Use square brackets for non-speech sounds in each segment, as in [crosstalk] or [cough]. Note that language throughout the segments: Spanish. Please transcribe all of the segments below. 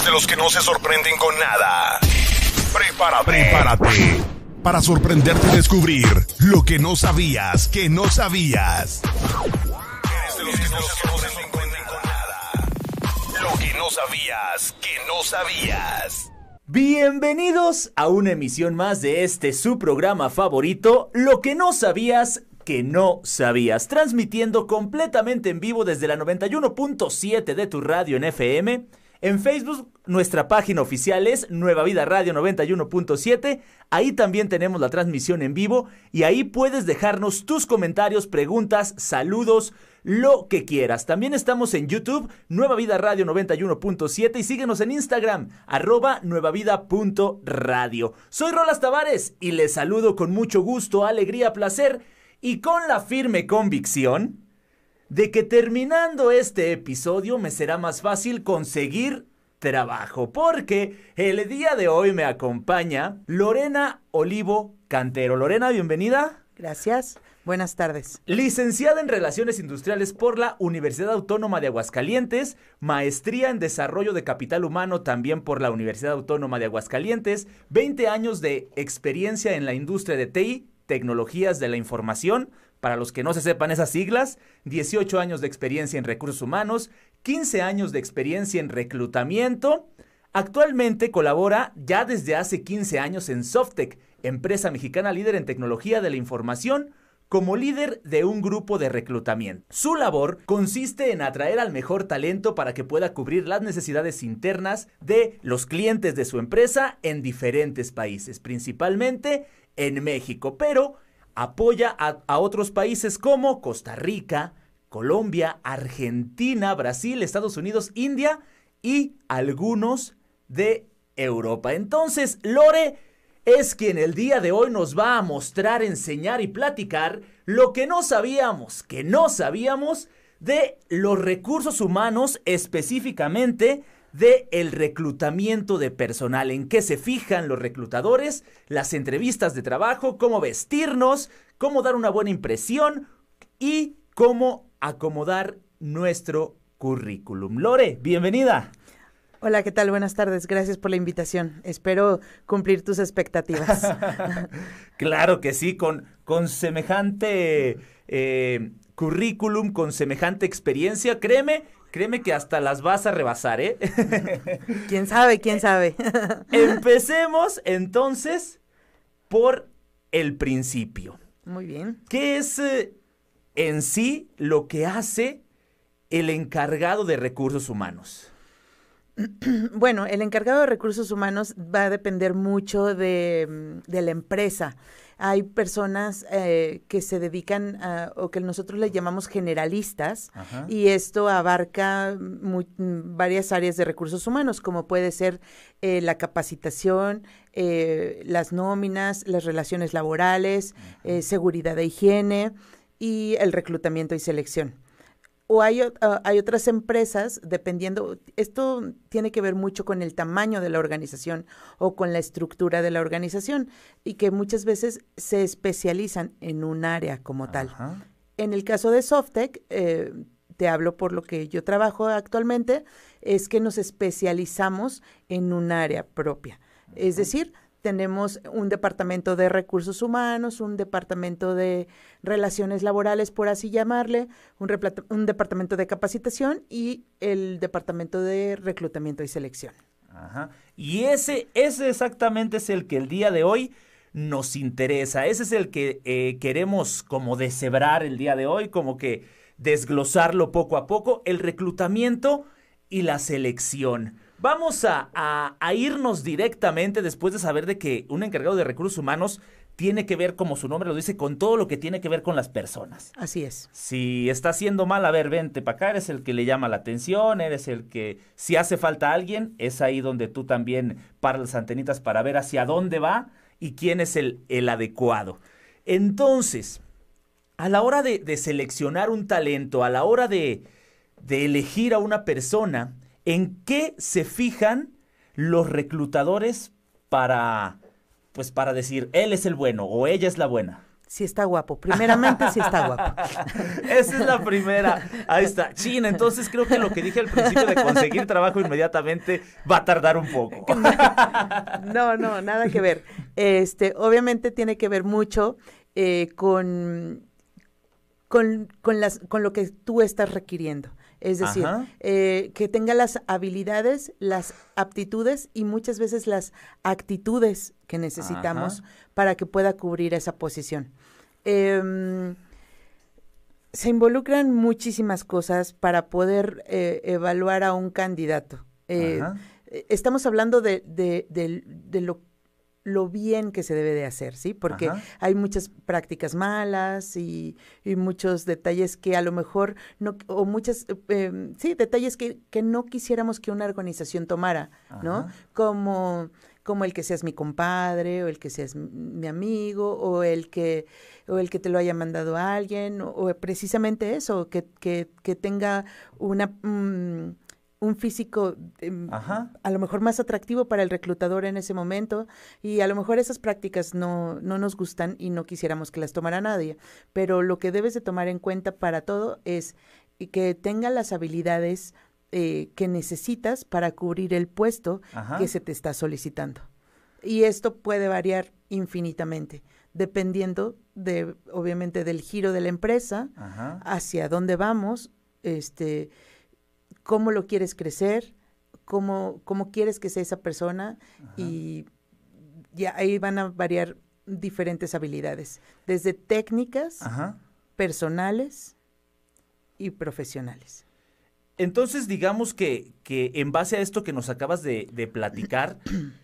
Eres de los que no se sorprenden con nada. Prepárate. Prepárate. Para sorprenderte y descubrir lo que no sabías que no sabías. Eres de los que no se sorprenden con nada. Lo que no sabías que no sabías. Bienvenidos a una emisión más de este su programa favorito, Lo que no sabías que no sabías, transmitiendo completamente en vivo desde la 91.7 de tu radio en FM. En Facebook, nuestra página oficial es Nueva Vida Radio 91.7. Ahí también tenemos la transmisión en vivo y ahí puedes dejarnos tus comentarios, preguntas, saludos, lo que quieras. También estamos en YouTube, Nueva Vida Radio 91.7 y síguenos en Instagram, arroba nuevavida.radio. Soy Rolas Tavares y les saludo con mucho gusto, alegría, placer y con la firme convicción de que terminando este episodio me será más fácil conseguir trabajo, porque el día de hoy me acompaña Lorena Olivo Cantero. Lorena, bienvenida. Gracias. Buenas tardes. Licenciada en Relaciones Industriales por la Universidad Autónoma de Aguascalientes, maestría en Desarrollo de Capital Humano también por la Universidad Autónoma de Aguascalientes, 20 años de experiencia en la industria de TI, tecnologías de la información, para los que no se sepan esas siglas, 18 años de experiencia en recursos humanos, 15 años de experiencia en reclutamiento. Actualmente colabora ya desde hace 15 años en Softec, empresa mexicana líder en tecnología de la información, como líder de un grupo de reclutamiento. Su labor consiste en atraer al mejor talento para que pueda cubrir las necesidades internas de los clientes de su empresa en diferentes países, principalmente en México, pero apoya a, otros países como Costa Rica, Colombia, Argentina, Brasil, Estados Unidos, India y algunos de Europa. Entonces, Lore es quien el día de hoy nos va a mostrar, enseñar y platicar lo que no sabíamos, que no sabíamos de los recursos humanos específicamente de el reclutamiento de personal, en qué se fijan los reclutadores, las entrevistas de trabajo, cómo vestirnos, cómo dar una buena impresión y cómo acomodar nuestro currículum. Lore, bienvenida. Hola, ¿qué tal? Buenas tardes. Gracias por la invitación. Espero cumplir tus expectativas. [laughs] claro que sí, con, con semejante eh, currículum, con semejante experiencia, créeme, créeme que hasta las vas a rebasar, ¿eh? [laughs] ¿Quién sabe? ¿Quién sabe? [laughs] Empecemos entonces por el principio. Muy bien. ¿Qué es eh, en sí lo que hace el encargado de recursos humanos? [clears throat] Bueno, el encargado de recursos humanos va a depender mucho de, mm, la empresa. Hay personas eh, que se dedican a, o que nosotros le llamamos generalistas y esto abarca varias áreas de recursos humanos, como puede ser eh, la capacitación, eh, las nóminas, las relaciones laborales, seguridad de higiene y el reclutamiento y selección o hay, ah, hay, otras empresas, dependiendo, esto tiene que ver mucho con el tamaño de la organización o con la estructura de la organización y que muchas veces se especializan en un área como tal. En el caso de Softec, eh, te hablo por lo que yo trabajo actualmente, es que nos especializamos en un área propia. Es decir, tenemos un departamento de recursos humanos, un departamento de relaciones laborales, por así llamarle, un, departamento de capacitación y el departamento de reclutamiento y selección. Ajá. Y ese, ese exactamente es el que el día de hoy nos interesa. Ese es el que eh, queremos como deshebrar el día de hoy, como que desglosarlo poco a poco, el reclutamiento y la selección. Vamos a, irnos directamente después de saber de que un encargado de recursos humanos tiene que ver, como su nombre lo dice, con todo lo que tiene que ver con las personas. Así es. Si está haciendo mal, a ver, vente para acá, eres el que le llama la atención, eres el que, si hace falta alguien, es ahí donde tú también paras las antenitas para ver hacia dónde va y quién es el, el adecuado. Entonces, a la hora de, de seleccionar un talento, a la hora de, de elegir a una persona, ¿En qué se fijan los reclutadores para, pues para decir, él es el bueno o ella es la buena? si está guapo. Primeramente, si está guapo. [laughs] Esa es la primera. Ahí está. Chin, entonces creo que lo que dije al principio de conseguir trabajo inmediatamente va a tardar un poco. [laughs] No, no, nada que ver. Este, obviamente tiene que ver mucho eh, con, con, con, las, con lo que tú estás requiriendo. Es decir, eh, que tenga las habilidades, las aptitudes y muchas veces las actitudes que necesitamos para que pueda cubrir esa posición. Em, se involucran muchísimas cosas para poder eh, evaluar a un candidato. Eh, estamos hablando de, de, de, lo lo bien que se debe de hacer, ¿sí? Porque hay muchas prácticas malas y, muchos detalles que a lo mejor no, o muchas, em, sí, detalles que, que, no quisiéramos que una organización tomara, ¿no? Como, como el que seas mi compadre, o el que seas mi amigo, o el que, o el que te lo haya mandado a alguien, o, precisamente eso, que, que, que tenga una... Mm, un físico em, a lo mejor más atractivo para el reclutador en ese momento y a lo mejor esas prácticas no, no nos gustan y no quisiéramos que las tomara nadie, pero lo que debes de tomar en cuenta para todo es que tenga las habilidades eh, que necesitas para cubrir el puesto que se te está solicitando. Y esto puede variar infinitamente, dependiendo de, obviamente, del giro de la empresa, hacia dónde vamos, este, cómo lo quieres crecer, cómo, cómo quieres que sea esa persona y ya ahí van a variar diferentes habilidades, desde técnicas, personales y profesionales. Entonces, digamos que, que, en base a esto que nos acabas de, de platicar, [clears throat]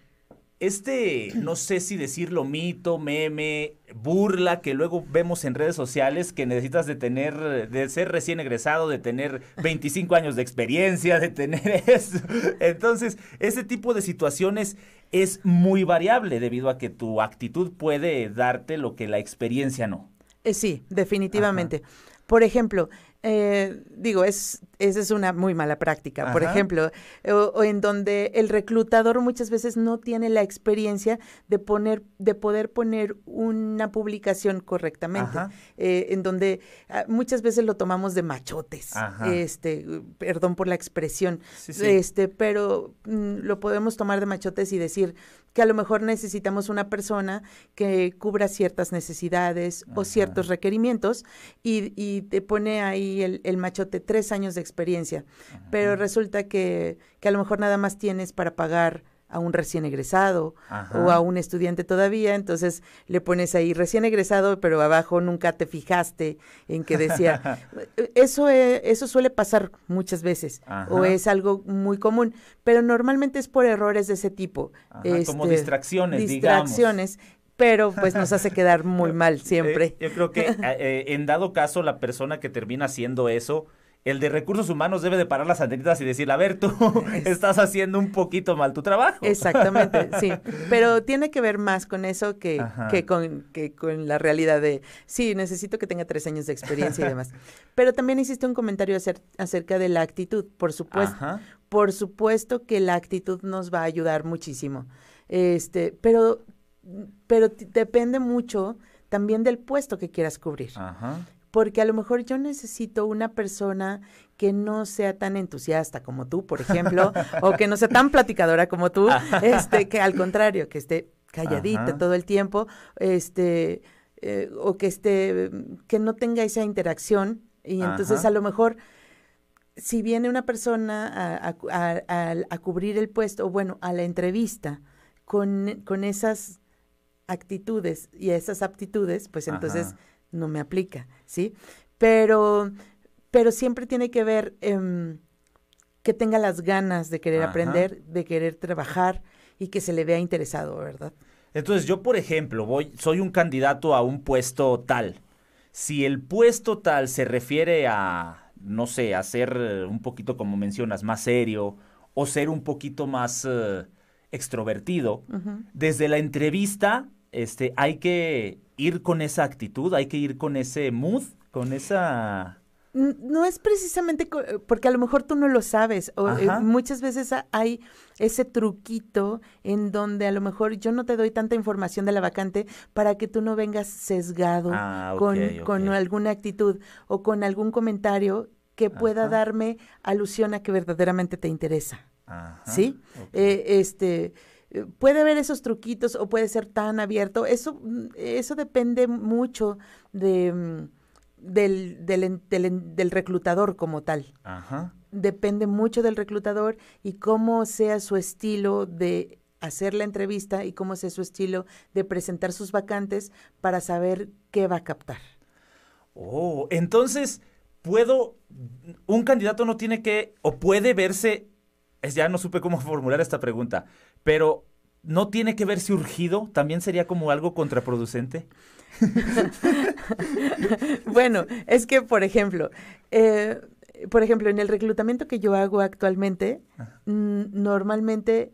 este, no sé si decirlo mito, meme, burla que luego vemos en redes sociales que necesitas de tener, de ser recién egresado, de tener 25 años de experiencia, de tener [laughs] eso. Entonces, ese tipo de situaciones es muy variable debido a que tu actitud puede darte lo que la experiencia no. Eh, sí, definitivamente. Por ejemplo, eh, digo, es, esa es una muy mala práctica, por ejemplo, o, en donde el reclutador muchas veces no tiene la experiencia de poner, de poder poner una publicación correctamente, eh, en donde ah, muchas veces lo tomamos de machotes, este, perdón por la expresión, este, pero mm, lo podemos tomar de machotes y decir que a lo mejor necesitamos una persona que cubra ciertas necesidades o ciertos requerimientos y, y te pone ahí el, machote tres años de experiencia, pero resulta que, que, a lo mejor nada más tienes para pagar a un recién egresado o a un estudiante todavía, entonces le pones ahí recién egresado, pero abajo nunca te fijaste en que decía, [laughs] eso, e, eso suele pasar muchas veces o es algo muy común, pero normalmente es por errores de ese tipo. como este, distracciones, distracciones pero pues nos hace quedar muy [laughs] mal siempre. yo creo que [laughs] eh, en dado caso la persona que termina haciendo eso, el de recursos humanos debe de parar las antenitas y decir, a ver, tú [laughs] estás haciendo un poquito mal tu trabajo. Exactamente, [laughs] sí. Pero tiene que ver más con eso que, que, con, que con la realidad de, sí, necesito que tenga tres años de experiencia y demás. Pero también hiciste un comentario acerca de la actitud, por supuesto. Por supuesto que la actitud nos va a ayudar muchísimo. Este, pero pero depende mucho también del puesto que quieras cubrir. Porque a lo mejor yo necesito una persona que no sea tan entusiasta como tú, por ejemplo, [laughs] o que no sea tan platicadora como tú, [laughs] este, que al contrario, que esté calladita todo el tiempo, este, eh, o que esté, que no tenga esa interacción. Y entonces a lo mejor si viene una persona a, cubrir el puesto, o bueno, a la entrevista, con, con esas actitudes y esas aptitudes, pues entonces no me aplica, ¿sí? Pero, pero siempre tiene que ver em, que tenga las ganas de querer aprender, de querer trabajar y que se le vea interesado, ¿verdad? Entonces yo, por ejemplo, voy, soy un candidato a un puesto tal. Si el puesto tal se refiere a, no sé, a ser un poquito, como mencionas, más serio o ser un poquito más eh, extrovertido, desde la entrevista este, hay que ir con esa actitud, hay que ir con ese mood, con esa... no es precisamente porque a lo mejor tú no lo sabes. O, eh, muchas veces hay ese truquito en donde a lo mejor yo no te doy tanta información de la vacante para que tú no vengas sesgado ah, con, con alguna actitud o con algún comentario que pueda darme alusión a que verdaderamente te interesa. ¿Sí? Eh, este eh, puede haber esos truquitos o puede ser tan abierto. Eso, eso depende mucho de mm, del, del, del, reclutador como tal. Depende mucho del reclutador y cómo sea su estilo de hacer la entrevista y cómo sea su estilo de presentar sus vacantes para saber qué va a captar. Oh, entonces, puedo, un candidato no tiene que, o puede verse, es, ya no supe cómo [laughs] formular esta pregunta, pero no tiene que verse urgido, también sería como algo contraproducente. [laughs] bueno, es que, por ejemplo, eh, por ejemplo, en el reclutamiento que yo hago actualmente, normalmente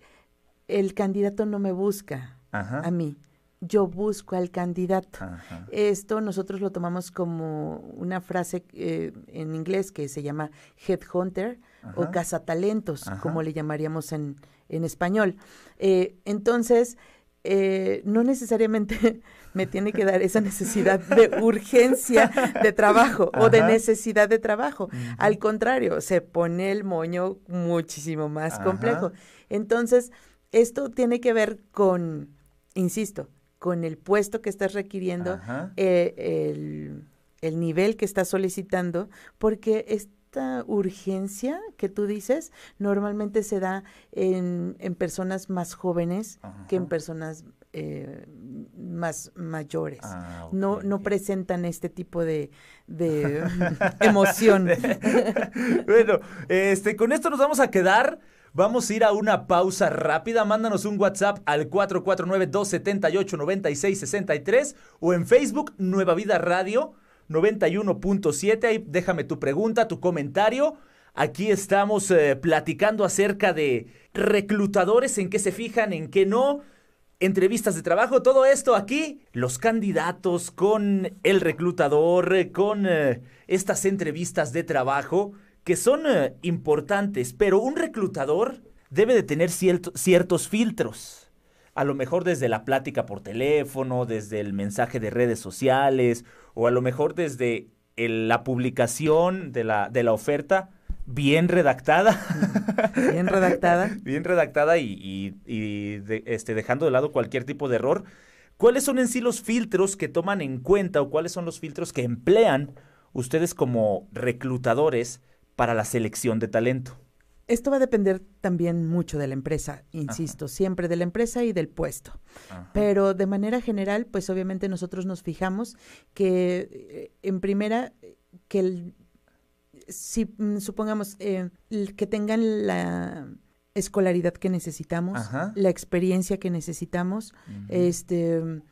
el candidato no me busca a mí. Yo busco al candidato. Esto nosotros lo tomamos como una frase eh, en inglés que se llama headhunter o cazatalentos, como le llamaríamos en, en español. Eh, entonces, eh, no necesariamente [laughs] me tiene que dar esa necesidad de [laughs] urgencia de trabajo o de necesidad de trabajo. Al contrario, se pone el moño muchísimo más complejo. Entonces, esto tiene que ver con, insisto, con el puesto que estás requiriendo, eh, el, el, nivel que estás solicitando, porque es, esta urgencia que tú dices normalmente se da en, en personas más jóvenes que en personas eh, más mayores. Ah, no, no presentan este tipo de, de [laughs] emoción. [laughs] bueno, este, con esto nos vamos a quedar. Vamos a ir a una pausa rápida. Mándanos un WhatsApp al 449-278-9663 o en Facebook Nueva Vida Radio 91.7. Ahí déjame tu pregunta, tu comentario. Aquí estamos eh, platicando acerca de reclutadores, en qué se fijan, en qué no, entrevistas de trabajo, todo esto aquí, los candidatos con el reclutador, con eh, estas entrevistas de trabajo que son eh, importantes, pero un reclutador debe de tener ciertos filtros. A lo mejor desde la plática por teléfono, desde el mensaje de redes sociales o a lo mejor desde la publicación de la, de la oferta bien redactada. Bien redactada. [laughs] bien redactada y, este, dejando de lado cualquier tipo de error. ¿Cuáles son en sí los filtros que toman en cuenta o cuáles son los filtros que emplean ustedes como reclutadores para la selección de talento? Esto va a depender también mucho de la empresa, insisto, siempre de la empresa y del puesto. Pero de manera general, pues obviamente nosotros nos fijamos que eh, en primera, que el, si mm, supongamos eh, que tengan la escolaridad que necesitamos, la experiencia que necesitamos, este,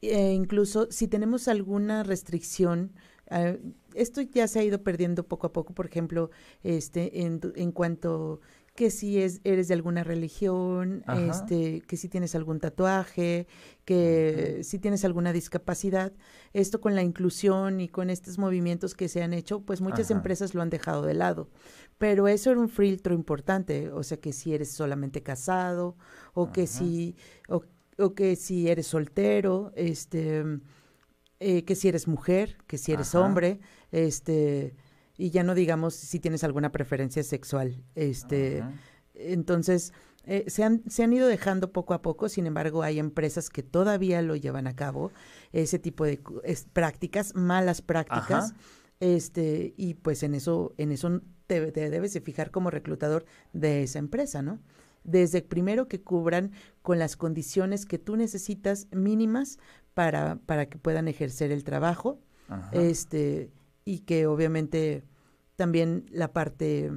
e incluso si tenemos alguna restricción, ah, esto ya se ha ido perdiendo poco a poco, por ejemplo, este, en, en cuanto que si es, eres de alguna religión, este, que si tienes algún tatuaje, que si tienes alguna discapacidad. Esto con la inclusión y con estos movimientos que se han hecho, pues muchas empresas lo han dejado de lado. Pero eso era un filtro importante, o sea que si eres solamente casado, o que si, o, o, que si eres soltero, este, eh, que si eres mujer, que si eres hombre, este y ya no digamos si tienes alguna preferencia sexual. Este, entonces, eh, se, han, se han ido dejando poco a poco, sin embargo, hay empresas que todavía lo llevan a cabo, ese tipo de prácticas, malas prácticas. Este, y pues en eso, en eso te, debes de fijar como reclutador de esa empresa, ¿no? Desde primero que cubran con las condiciones que tú necesitas mínimas para, para que puedan ejercer el trabajo. Este, y que obviamente también la parte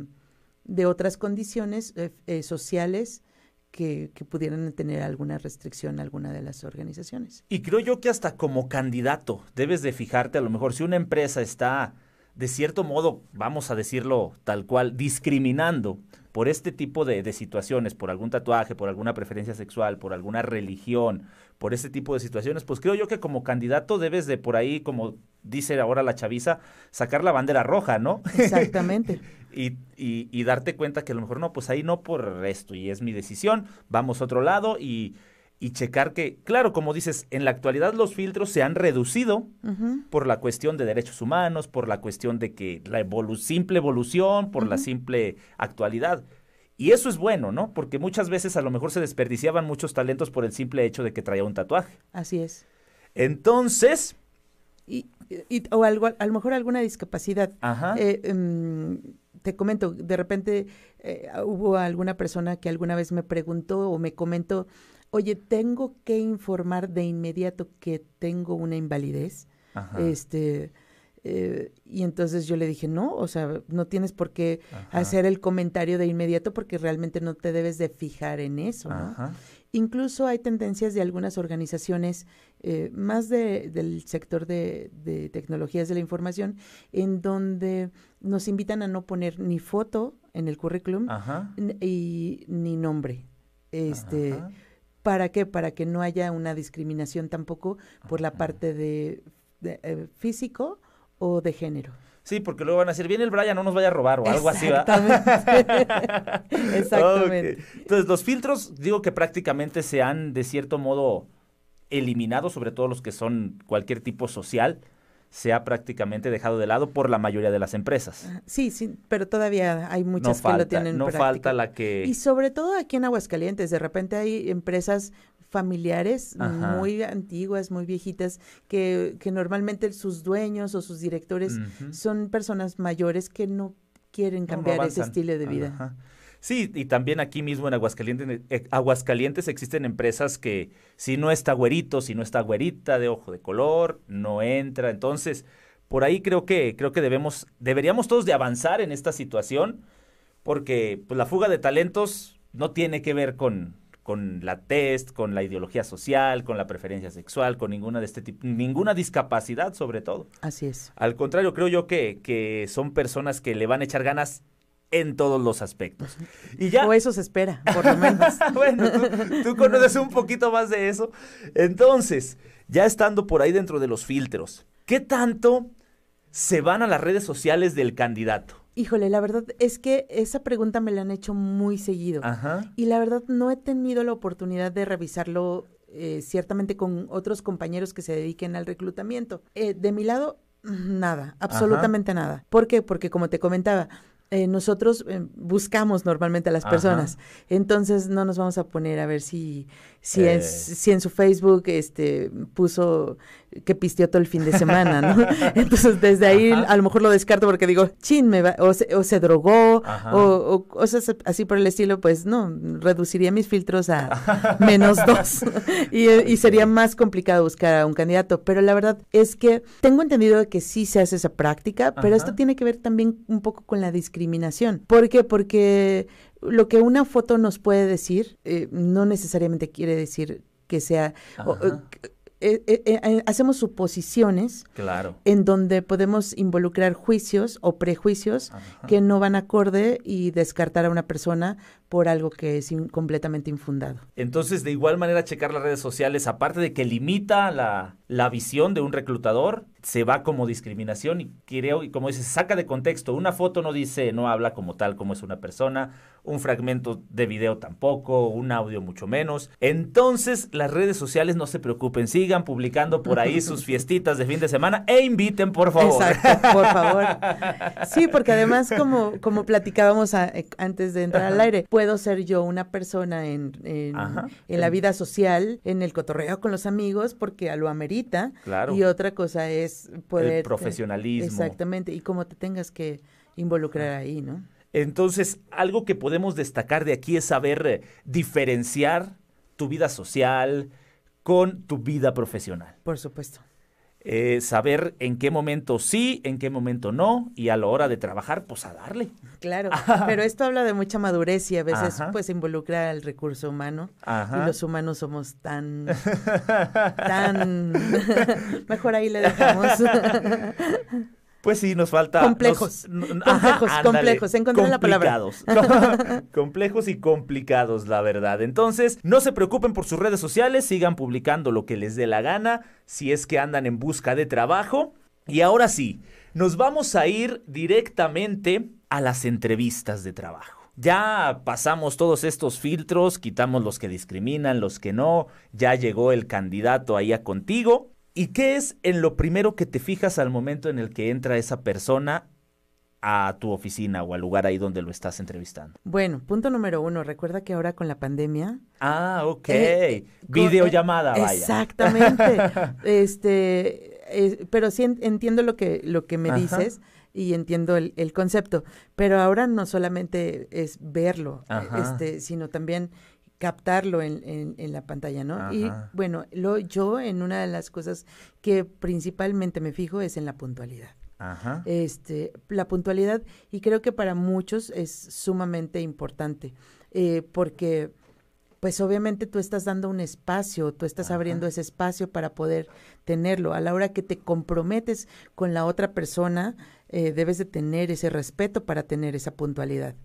de otras condiciones eh, eh, sociales que, pudieran tener alguna restricción a alguna de las organizaciones. Y creo yo que hasta como candidato debes de fijarte, a lo mejor si una empresa está de cierto modo, vamos a decirlo tal cual, discriminando por este tipo de, de, situaciones, por algún tatuaje, por alguna preferencia sexual, por alguna religión, por este tipo de situaciones, pues creo yo que como candidato debes de por ahí, como dice ahora la chaviza, sacar la bandera roja, ¿no? Exactamente. [laughs] y, y, y, darte cuenta que a lo mejor no, pues ahí no por esto, y es mi decisión, vamos a otro lado y y checar que, claro, como dices, en la actualidad los filtros se han reducido uh -huh. por la cuestión de derechos humanos, por la cuestión de que la evolu simple evolución, por uh -huh. la simple actualidad. Y eso es bueno, ¿no? Porque muchas veces a lo mejor se desperdiciaban muchos talentos por el simple hecho de que traía un tatuaje. Así es. Entonces... Y, y o algo, a lo mejor alguna discapacidad. Ajá. Eh, um, te comento, de repente eh, hubo alguna persona que alguna vez me preguntó o me comentó, oye, tengo que informar de inmediato que tengo una invalidez. Ajá. Este, eh, y entonces yo le dije, no, o sea, no tienes por qué Ajá. hacer el comentario de inmediato porque realmente no te debes de fijar en eso, ¿no? Incluso hay tendencias de algunas organizaciones, eh, más de, del sector de, de, tecnologías de la información, en donde nos invitan a no poner ni foto en el currículum y, ni nombre. Este, Ajá. ¿Para qué? Para que no haya una discriminación tampoco por la parte de, de eh, físico o de género. Sí, porque luego van a decir, viene el Brian, no nos vaya a robar o algo así, ¿verdad? [laughs] [laughs] Exactamente. Okay. Entonces, los filtros, digo que prácticamente se han, de cierto modo, eliminado, sobre todo los que son cualquier tipo social, se ha prácticamente dejado de lado por la mayoría de las empresas. Sí, sí, pero todavía hay muchas no falta, que lo tienen No práctica. falta la que... Y sobre todo aquí en Aguascalientes, de repente hay empresas familiares Ajá. muy antiguas, muy viejitas, que, que normalmente sus dueños o sus directores uh -huh. son personas mayores que no quieren cambiar no, no ese estilo de vida. Ajá. Sí, y también aquí mismo en Aguascalientes, eh, Aguascalientes existen empresas que si no está güerito, si no está güerita de ojo de color, no entra. Entonces, por ahí creo que creo que debemos deberíamos todos de avanzar en esta situación porque pues, la fuga de talentos no tiene que ver con con la test, con la ideología social, con la preferencia sexual, con ninguna de este tipo, ninguna discapacidad sobre todo. Así es. Al contrario, creo yo que, que son personas que le van a echar ganas en todos los aspectos. Y ya... O eso se espera, por lo menos. [laughs] bueno, tú, tú, conoces un poquito más de eso. Entonces, ya estando por ahí dentro de los filtros, ¿qué tanto se van a las redes sociales del candidato? Híjole, la verdad es que esa pregunta me la han hecho muy seguido. Ajá. Y la verdad no he tenido la oportunidad de revisarlo eh, ciertamente con otros compañeros que se dediquen al reclutamiento. Eh, de mi lado, nada, absolutamente Ajá. nada. ¿Por qué? Porque como te comentaba, eh, nosotros eh, buscamos normalmente a las personas. Entonces no nos vamos a poner a ver si, si, eh. es, si en su Facebook este, puso que pisteó todo el fin de semana, ¿no? [laughs] Entonces desde ahí Ajá. a lo mejor lo descarto porque digo, chin, me va, o, se, o se drogó, o, o, cosas así por el estilo, pues no, reduciría mis filtros a menos [laughs] dos [laughs] y, y, sería más complicado buscar a un candidato. Pero la verdad es que tengo entendido que sí se hace esa práctica, pero esto tiene que ver también un poco con la discriminación. ¿Por qué? Porque lo que una foto nos puede decir eh, no necesariamente quiere decir que sea... O, eh, eh, eh, hacemos suposiciones claro. en donde podemos involucrar juicios o prejuicios Ajá. que no van acorde y descartar a una persona por algo que es in completamente infundado. Entonces, de igual manera, checar las redes sociales, aparte de que limita la, la visión de un reclutador, se va como discriminación y creo, y como dices, saca de contexto. Una foto no dice, no habla como tal como es una persona, un fragmento de video tampoco, un audio mucho menos. Entonces, las redes sociales no se preocupen, sigan publicando por ahí [laughs] sus fiestitas de fin de semana e inviten, por favor. Exacto, por favor. [laughs] Sí, porque además, como, como platicábamos a, antes de entrar Ajá. al aire, puedo ser yo una persona en, en, en, la vida social, en el cotorreo con los amigos, porque lo amerita. Claro. Y otra cosa es poder... El profesionalismo. Exactamente, y cómo te tengas que involucrar ahí, ¿no? Entonces, algo que podemos destacar de aquí es saber eh, diferenciar tu vida social con tu vida profesional. Por supuesto. Eh, saber en qué momento sí, en qué momento no, y a la hora de trabajar, pues a darle. Claro, [laughs] pero esto habla de mucha madurez y a veces Ajá. pues involucra al recurso humano. Ajá. Y los humanos somos tan, [laughs] tan, [laughs] mejor ahí le dejamos. Pues sí, nos falta... Complejos. complejos, complejos. Encontré la palabra. [laughs] complejos y complicados, la verdad. Entonces, no se preocupen por sus redes sociales, sigan publicando lo que les dé la gana, si es que andan en busca de trabajo. Y ahora sí, nos vamos a ir directamente a las entrevistas de trabajo. Ya pasamos todos estos filtros, quitamos los que discriminan, los que no, ya llegó el candidato ahí a contigo. ¿Y qué es en lo primero que te fijas al momento en el que entra esa persona a tu oficina o al lugar ahí donde lo estás entrevistando? Bueno, punto número uno, recuerda que ahora con la pandemia... Ah, ok. Eh, Videollamada, vaya. Exactamente. [laughs] este, eh, pero sí entiendo lo que, lo que me dices y entiendo el, el, concepto, pero ahora no solamente es verlo, este, sino también captarlo en, en, la pantalla, ¿no? Y bueno, lo, yo en una de las cosas que principalmente me fijo es en la puntualidad. Ajá. Este, la puntualidad, y creo que para muchos es sumamente importante, eh, porque pues obviamente tú estás dando un espacio, tú estás abriendo ese espacio para poder tenerlo. A la hora que te comprometes con la otra persona, eh, debes de tener ese respeto para tener esa puntualidad.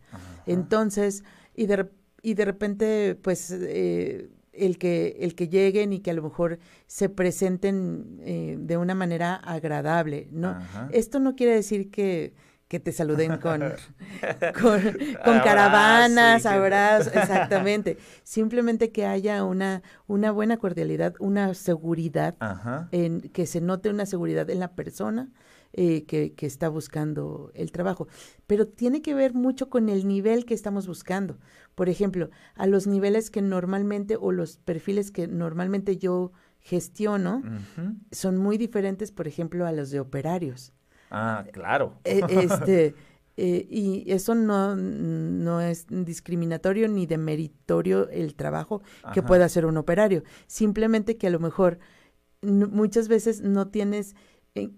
Entonces, y de y de repente, pues, eh, el que, el que lleguen y que a lo mejor se presenten eh, de una manera agradable, ¿no? Esto no quiere decir que, que te saluden con, [laughs] con, caravanas, abrazos, exactamente. Simplemente que haya una, una buena cordialidad, una seguridad, en que se note una seguridad en la persona eh, que, que, está buscando el trabajo. Pero tiene que ver mucho con el nivel que estamos buscando. Por ejemplo, a los niveles que normalmente o los perfiles que normalmente yo gestiono son muy diferentes, por ejemplo, a los de operarios. Ah, claro. E, este, [laughs] eh, y eso no, no es discriminatorio ni demeritorio el trabajo que pueda hacer un operario. Simplemente que a lo mejor muchas veces no tienes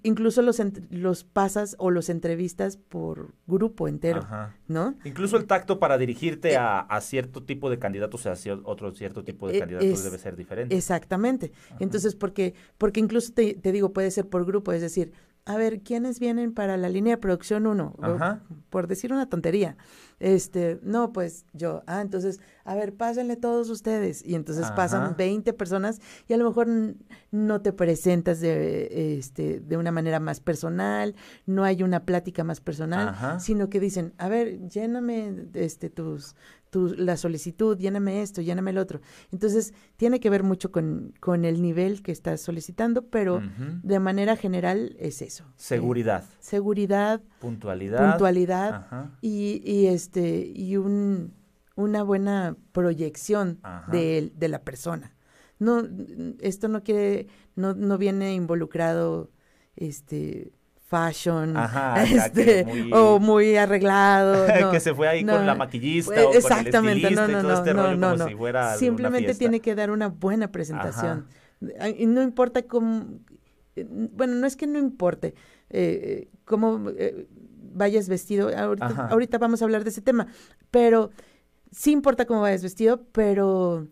incluso los, los pasas o los entrevistas por grupo entero, ¿no? Incluso el tacto para dirigirte eh, a, cierto tipo de candidatos o hacia otro cierto tipo de eh, candidatos debe ser diferente. Exactamente. Entonces, porque, porque incluso te, te, digo, puede ser por grupo, es decir, a ver, ¿quiénes vienen para la línea de producción 1? Por decir una tontería. Este, no, pues yo, ah, entonces, a ver, pásenle todos ustedes. Y entonces pasan 20 personas y a lo mejor no te presentas de, este, de una manera más personal, no hay una plática más personal, sino que dicen, a ver, lléname este, tus, tu, la solicitud, lléname esto, lléname el otro. Entonces, tiene que ver mucho con, con el nivel que estás solicitando, pero de manera general es eso. Seguridad. seguridad. Puntualidad. Puntualidad. Y, y, este, y un, una buena proyección de, de la persona. No, esto no quiere, no, no viene involucrado, este, fashion, [laughs] este, o muy arreglado. [laughs] que se fue ahí con la maquillista o exactamente, con el no, no, no, este no, no, no. Si Simplemente tiene que dar una buena presentación. Y no importa cómo, bueno, no es que no importe eh, cómo eh, vayas vestido, ahorita, ahorita vamos a hablar de ese tema, pero sí importa cómo vayas vestido, pero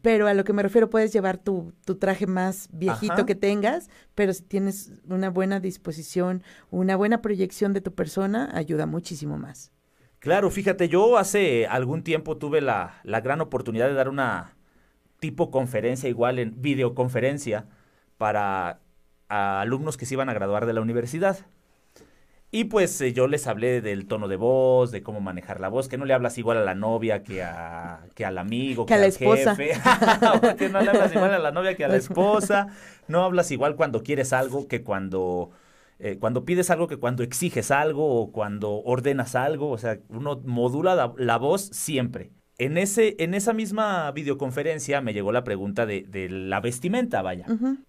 pero a lo que me refiero, puedes llevar tu, tu traje más viejito que tengas, pero si tienes una buena disposición, una buena proyección de tu persona, ayuda muchísimo más. Claro, fíjate, yo hace algún tiempo tuve la, la gran oportunidad de dar una tipo conferencia, igual en videoconferencia, para alumnos que se iban a graduar de la universidad. Y pues eh, yo les hablé del tono de voz, de cómo manejar la voz, que no le hablas igual a la novia que, a, que al amigo, que, a la esposa. Jefe. [laughs] que no le hablas igual a la novia que a la esposa. No hablas igual cuando quieres algo que cuando, eh, cuando pides algo, que cuando exiges algo o cuando ordenas algo. O sea, uno modula la voz siempre en, ese, en esa misma videoconferencia me llegó la pregunta de, de la vestimenta, vaya.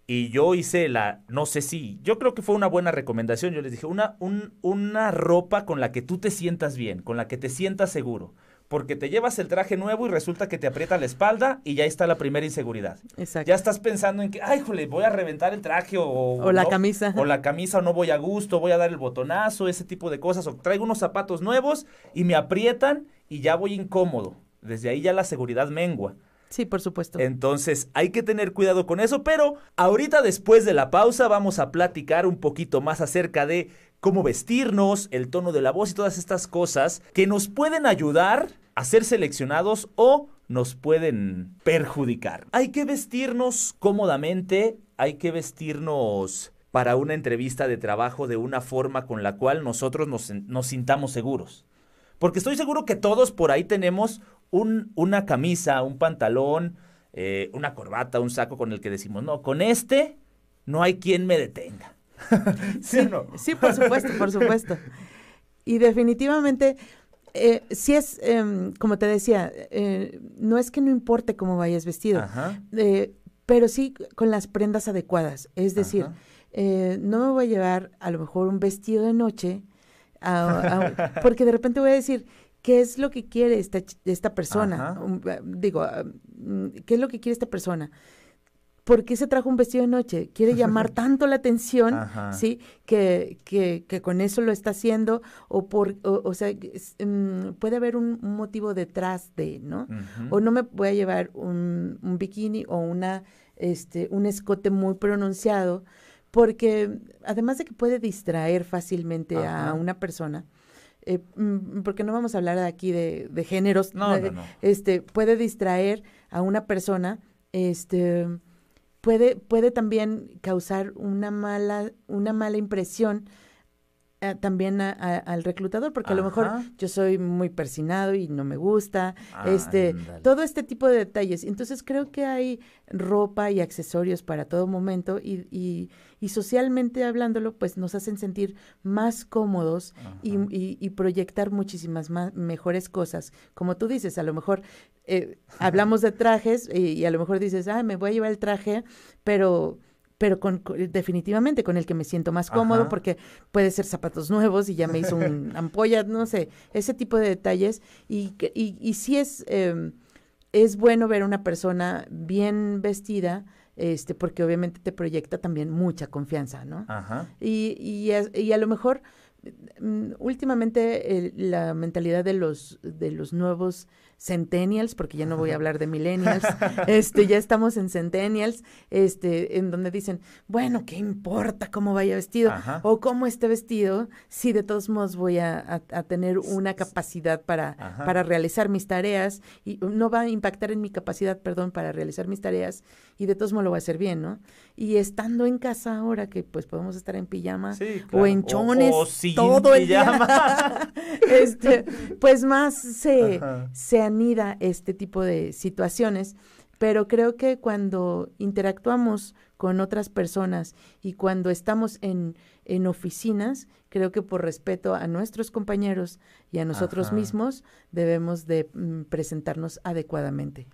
Y yo hice la, no sé si, yo creo que fue una buena recomendación. Yo les dije, una, un, una ropa con la que tú te sientas bien, con la que te sientas seguro. Porque te llevas el traje nuevo y resulta que te aprieta la espalda y ya está la primera inseguridad. Exacto. Ya estás pensando en que, ay, jole, voy a reventar el traje o... O la camisa. O la camisa o no voy a gusto, voy a dar el botonazo, ese tipo de cosas. O traigo unos zapatos nuevos y me aprietan y ya voy incómodo desde ahí ya la seguridad mengua. Sí, por supuesto. Entonces hay que tener cuidado con eso, pero ahorita después de la pausa vamos a platicar un poquito más acerca de cómo vestirnos, el tono de la voz y todas estas cosas que nos pueden ayudar a ser seleccionados o nos pueden perjudicar. Hay que vestirnos cómodamente, hay que vestirnos para una entrevista de trabajo de una forma con la cual nosotros nos, nos sintamos seguros. Porque estoy seguro que todos por ahí tenemos un, una camisa, un pantalón, eh, una corbata, un saco con el que decimos, no, con este no hay quien me detenga. [laughs] ¿Sí, sí, no? sí, por supuesto, por supuesto. Y definitivamente eh, si es, em, como te decía, eh, no es que no importe cómo vayas vestido, eh, pero sí con las prendas adecuadas. Es decir, eh, no me voy a llevar a lo mejor un vestido de noche, porque de repente voy a decir, ¿qué es lo que quiere esta, esta persona? digo, ah, mm, ¿qué es lo que quiere esta persona? ¿por qué se trajo un vestido de noche? Quiere llamar [laughs] tanto la atención, ¿sí? Que, que, que, con eso lo está haciendo, o por, o, sea, mm, puede haber un, motivo detrás de, ¿no? O no me voy a llevar un, un, bikini o una, este, un escote muy pronunciado, porque además de que puede distraer fácilmente a una persona, eh, mm, porque no vamos a hablar aquí de, de géneros, no, no, no. este, puede distraer a una persona, este, puede, puede también causar una mala, una mala impresión eh, también al reclutador, porque a lo mejor yo soy muy persinado y no me gusta, este, todo este tipo de detalles. Entonces creo que hay ropa y accesorios para todo momento y, y, y socialmente hablándolo, pues nos hacen sentir más cómodos y, y, proyectar muchísimas más mejores cosas. Como tú dices, a lo mejor eh, hablamos de trajes y, a lo mejor dices, ah, me voy a llevar el traje, pero pero con, definitivamente con el que me siento más cómodo porque puede ser zapatos nuevos y ya me hizo un [laughs] ampolla, no sé, ese tipo de detalles y, y, y sí es, eh, es bueno ver una persona bien vestida, este, porque obviamente te proyecta también mucha confianza, ¿no? Ajá. Y, y, a, y a lo mejor mm, últimamente la mentalidad de los, de los nuevos centennials, porque ya no voy a hablar de millennials, [laughs] este, ya estamos en centennials, este, en donde dicen, bueno, ¿qué importa cómo vaya vestido o cómo esté vestido si de todos modos voy a, tener una capacidad para, para realizar mis tareas y no va a impactar en mi capacidad, perdón, para realizar mis tareas y de todos modos lo voy a hacer bien, ¿no? Y estando en casa ahora que pues podemos estar en pijama o en chones todo el día, [laughs] este, pues más se, se anida este tipo de situaciones, pero creo que cuando interactuamos con otras personas y cuando estamos en, en oficinas, creo que por respeto a nuestros compañeros y a nosotros mismos debemos de mm, presentarnos adecuadamente.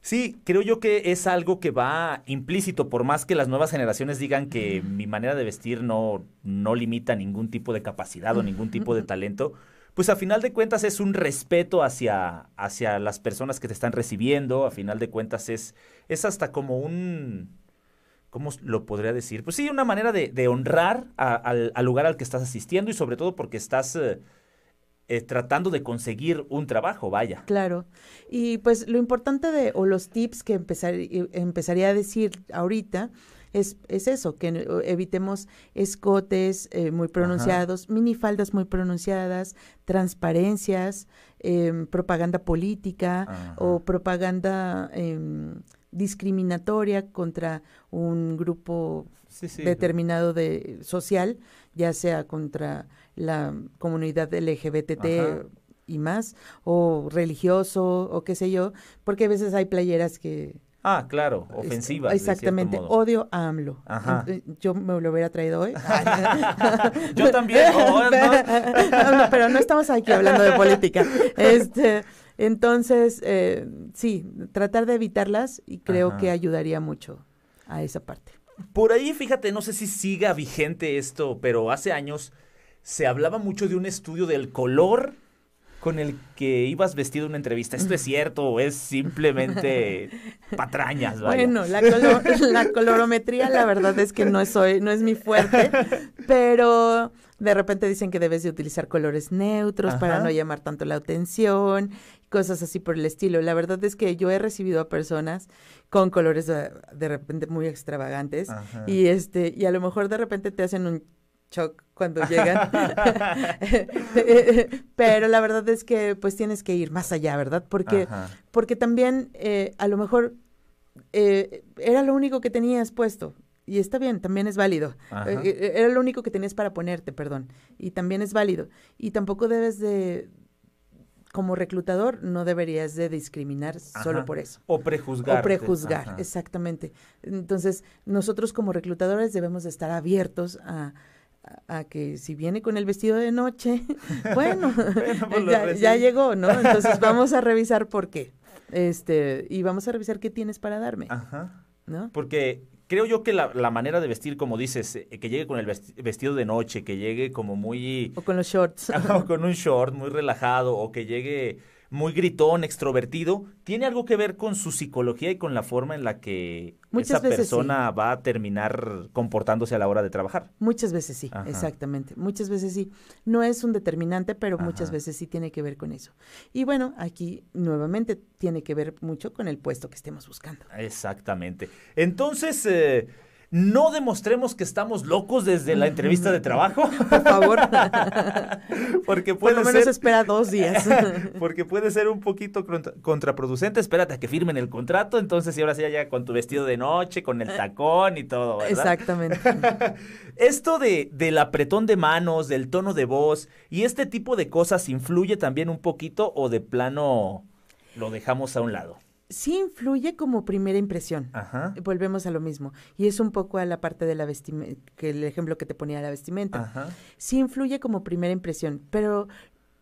Sí, creo yo que es algo que va implícito, por más que las nuevas generaciones digan que mi manera de vestir no, no limita ningún tipo de capacidad o ningún tipo de talento pues a final de cuentas es un respeto hacia, hacia las personas que te están recibiendo, a final de cuentas es, es hasta como un, ¿cómo lo podría decir? Pues sí, una manera de, honrar al, lugar al que estás asistiendo y sobre todo porque estás eh, eh, tratando de conseguir un trabajo, vaya. Claro. Y pues lo importante de, o los tips que empezar, empezaría a decir ahorita, es, es eso, que evitemos escotes eh, muy pronunciados, minifaldas muy pronunciadas, transparencias, em, propaganda política o propaganda em, discriminatoria contra un grupo determinado de social, ya sea contra la comunidad LGBT y más, o religioso, o qué sé yo, porque a veces hay playeras que Ah, claro, ofensivas. Exactamente, odio a AMLO. Ajá. Eh, yo me lo hubiera traído hoy. [laughs] Yo también. [laughs] pero no estamos aquí hablando de política. [laughs] Este, entonces, eh, sí, tratar de evitarlas y creo que ayudaría mucho a esa parte. Por ahí, fíjate, no sé si siga vigente esto, pero hace años se hablaba mucho de un estudio del color con el que ibas vestido en una entrevista. ¿Esto es cierto o es simplemente [laughs] patrañas? Bueno, la, [laughs] la, colorometría la verdad es que no, soy, no es mi fuerte, pero de repente dicen que debes de utilizar colores neutros para no llamar tanto la atención, cosas así por el estilo. La verdad es que yo he recibido a personas con colores de, de repente muy extravagantes Ajá. y este y a lo mejor de repente te hacen un shock cuando llegan. [laughs] [laughs] Pero la verdad es que pues tienes que ir más allá, ¿verdad? Porque Ajá. porque también eh, a lo mejor eh, era lo único que tenías puesto. Y está bien, también es válido. Eh, eh, era lo único que tenías para ponerte, perdón. Y también es válido. Y tampoco debes de, como reclutador, no deberías de discriminar solo por eso. O prejuzgar. O prejuzgar, Ajá. exactamente. Entonces, nosotros como reclutadores debemos de estar abiertos a, a- que si viene con el vestido de noche, [laughs] bueno, [laughs] Bueno, pues ya, llegó, ¿no? Entonces [laughs] vamos a revisar por qué. Este, y vamos a revisar qué tienes para darme, Ajá. ¿no? Porque creo yo que la, la manera de vestir, como dices, eh, que llegue con el vesti- vestido de noche, que llegue como muy... O con los shorts. o con un short muy relajado, o que llegue muy gritón, extrovertido, tiene algo que ver con su psicología y con la forma en la que Muchas esa veces persona va a terminar comportándose a la hora de trabajar. Muchas veces sí, Ajá. exactamente. Muchas veces sí. No es un determinante, pero muchas veces sí tiene que ver con eso. Y bueno, aquí nuevamente tiene que ver mucho con el puesto que estemos buscando. Exactamente. Entonces, eh, no demostremos que estamos locos desde la entrevista de trabajo, [laughs] Por favor, [laughs] porque por puede lo menos ser... espera dos días. [laughs] Porque puede ser un poquito contra- contraproducente. Espérate a que firmen el contrato. Entonces, y ahora sí, ya con tu vestido de noche, con el tacón y todo, ¿verdad? Exactamente. Esto de, del apretón de manos, del tono de voz y este tipo de cosas influye también un poquito o de plano lo dejamos a un lado. Sí influye como primera impresión. Ajá. Volvemos a lo mismo. Y es un poco a la parte de la vestimenta, que el ejemplo que te ponía la vestimenta. Ajá. sí influye como primera impresión, pero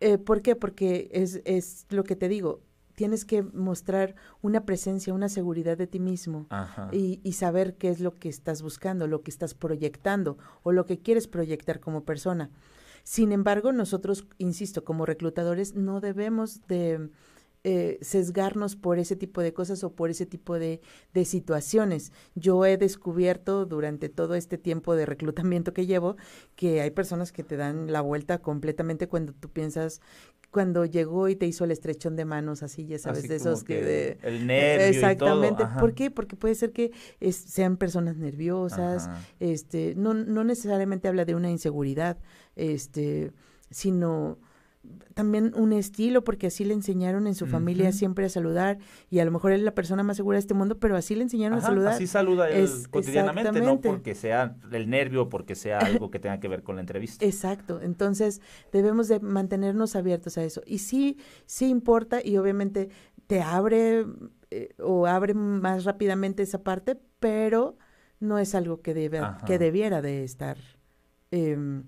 eh, ¿por qué? Porque es, es lo que te digo, tienes que mostrar una presencia, una seguridad de ti mismo Ajá. y, y saber qué es lo que estás buscando, lo que estás proyectando o lo que quieres proyectar como persona. Sin embargo, nosotros, insisto, como reclutadores no debemos de eh, sesgarnos por ese tipo de cosas o por ese tipo de, de situaciones. Yo he descubierto durante todo este tiempo de reclutamiento que llevo que hay personas que te dan la vuelta completamente cuando tú piensas, cuando llegó y te hizo el estrechón de manos, así, ya sabes, Así de esos que... de- el nervio Exactamente. y todo. Ajá. ¿Por qué? Porque puede ser que es- sean personas nerviosas, Ajá. este, no, no necesariamente habla de una inseguridad, este, sino también un estilo, porque así le enseñaron en su familia siempre a saludar, y a lo mejor es la persona más segura de este mundo, pero así le enseñaron Ajá, a saludar. Así saluda él Es- cotidianamente, no porque sea el nervio o porque sea algo que tenga que ver con la entrevista. Exacto, entonces debemos de mantenernos abiertos a eso. Y sí, sí importa y obviamente te abre eh, o abre más rápidamente esa parte, pero no es algo que, debe, Ajá. que debiera de estar em,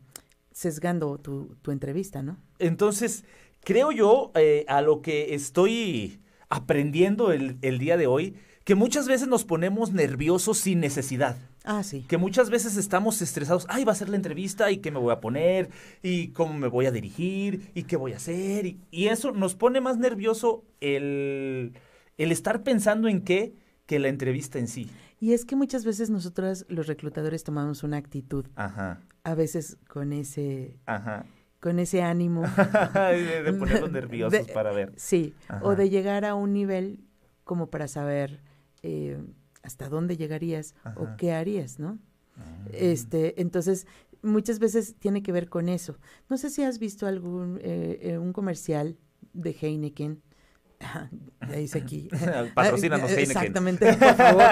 sesgando tu, tu entrevista, ¿no? Entonces, creo yo, eh, a lo que estoy aprendiendo el, el día de hoy, que muchas veces nos ponemos nerviosos sin necesidad. Ah, sí. Que muchas veces estamos estresados. Ay, va a ser la entrevista y qué me voy a poner y cómo me voy a dirigir y qué voy a hacer. Y, y eso nos pone más nervioso el, el estar pensando en qué que la entrevista en sí. Y es que muchas veces nosotros los reclutadores tomamos una actitud, Ajá, a veces con ese, ajá. con ese ánimo. [laughs] de, de [laughs] nerviosos De- para ver. Sí, Ajá. o de llegar a un nivel como para saber eh, hasta dónde llegarías o qué harías, ¿no? Ah. Este, entonces, muchas veces tiene que ver con eso. No sé si has visto algún eh, eh, un comercial de Heineken. [laughs] Ya dice aquí. Patrocínanos, Heineken. Exactamente, por favor.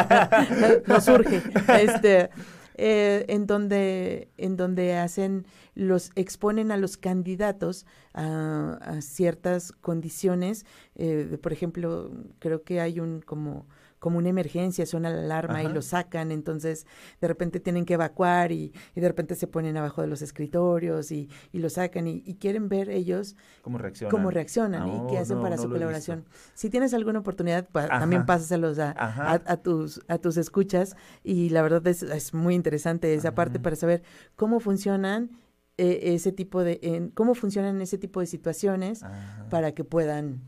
Nos surge. Este, eh, en donde, en donde hacen, los exponen a los candidatos a, ciertas condiciones. eh, por ejemplo, creo que hay un como como una emergencia, suena la alarma y lo sacan, entonces de repente tienen que evacuar y, y de repente se ponen abajo de los escritorios y, y lo sacan y, y quieren ver ellos ¿Cómo reaccionan? cómo reaccionan No, y qué hacen no, para no su colaboración. Si tienes alguna oportunidad, pa- también pásaselos a, a, a tus, a tus escuchas y la verdad es, es muy interesante esa parte para saber cómo funcionan eh, ese tipo de, en, cómo funcionan ese tipo de situaciones Ajá. para que puedan,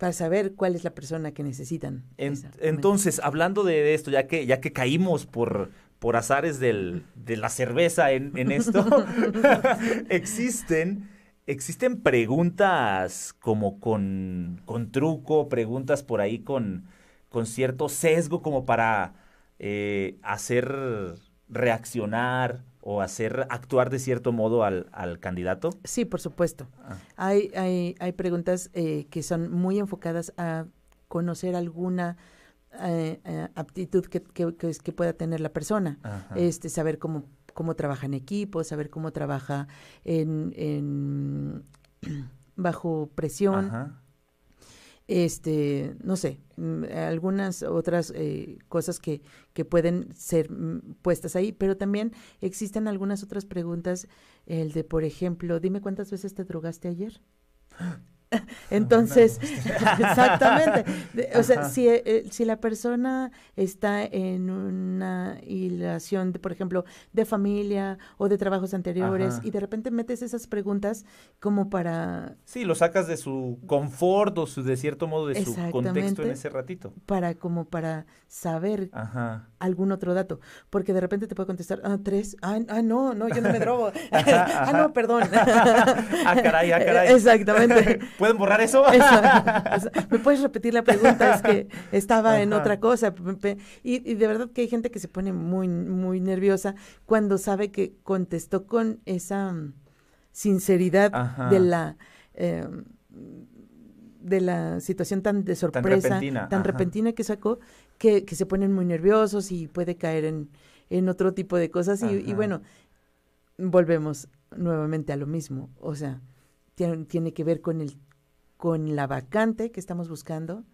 para saber cuál es la persona que necesitan. En- entonces, hablando de esto, ya que, ya que caímos por, por azares del, de la cerveza en, en esto, [laughs] [laughs] existen ¿existen preguntas como con, con truco, preguntas por ahí con, con cierto sesgo como para eh, hacer reaccionar o hacer actuar de cierto modo al, candidato? Sí, por supuesto. Ah. Hay, hay, hay preguntas eh, que son muy enfocadas a conocer alguna eh, eh, aptitud que, que, que, pueda tener la persona. Este, saber cómo, cómo trabaja en equipo, saber cómo trabaja en, en [clears throat] bajo presión este, no sé, mm, algunas otras eh, cosas que, que pueden ser mm, puestas ahí, pero también existen algunas otras preguntas, el de, por ejemplo, dime cuántas veces te drogaste ayer. [gasps] [laughs] Entonces, [laughs] exactamente. O sea, si, eh, si, la persona está en una hilación, de, por ejemplo, de familia o de trabajos anteriores y de repente metes esas preguntas como para... Sí, lo sacas de su confort o su, de cierto modo de su contexto en ese ratito. Para, como para saber algún otro dato. Porque de repente te puede contestar, ah, tres, ah, ah no, no, yo no me drogo. [laughs] ah, no, perdón. ah, caray, ah, caray. Exactamente. ¿Pueden borrar [laughs] eso? ¿Me puedes repetir la pregunta? Es que estaba en otra cosa. Y, de verdad que hay gente que se pone muy, muy nerviosa cuando sabe que contestó con esa mm, sinceridad de la... Em, de la situación tan de sorpresa, tan repentina, que sacó, que, se ponen muy nerviosos y puede caer en, en otro tipo de cosas. Y, y, bueno, volvemos nuevamente a lo mismo. O sea, tiene, tiene que ver con el con la vacante que estamos buscando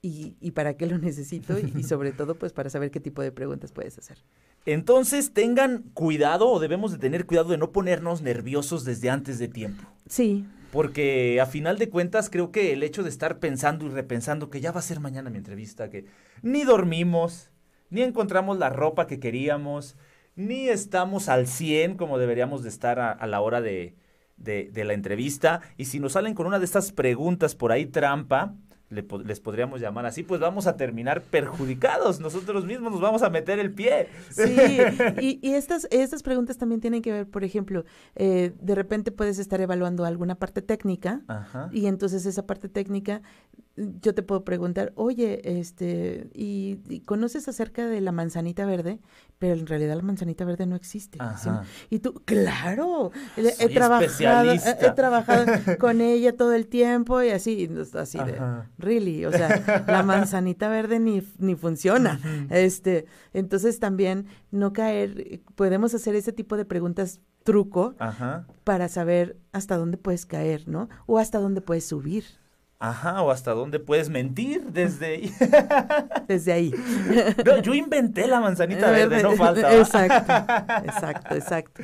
y, y para qué lo [laughs] necesito y, sobre todo pues para saber qué tipo de preguntas puedes hacer. Entonces tengan cuidado o debemos de tener cuidado de no ponernos nerviosos desde antes de tiempo. Sí. Porque a final de cuentas creo que el hecho de estar pensando y repensando que ya va a ser mañana mi entrevista, que ni dormimos, ni encontramos la ropa que queríamos, ni estamos al 100 como deberíamos de estar a la hora de, de, de, la entrevista. Y si nos salen con una de estas preguntas por ahí trampa, les podríamos llamar así, pues vamos a terminar perjudicados. Nosotros mismos nos vamos a meter el pie. Sí, [laughs] y, y estas, estas preguntas también tienen que ver, por ejemplo, eh, de repente puedes estar evaluando alguna parte técnica y entonces esa parte técnica yo te puedo preguntar, oye, este, ¿y, conoces acerca de la manzanita verde? Pero en realidad la manzanita verde no existe. Y tú, claro, he, trabajado, he, trabajado [laughs] con ella todo el tiempo y así, así de, really, o sea, la manzanita verde ni, ni funciona. Este, entonces también no caer, podemos hacer ese tipo de preguntas truco para saber hasta dónde puedes caer, ¿no? O hasta dónde puedes subir. Ajá, o hasta dónde puedes mentir desde ahí. [laughs] Desde ahí. yo inventé la manzanita verde, no falta. Exacto, exacto, [laughs] exacto.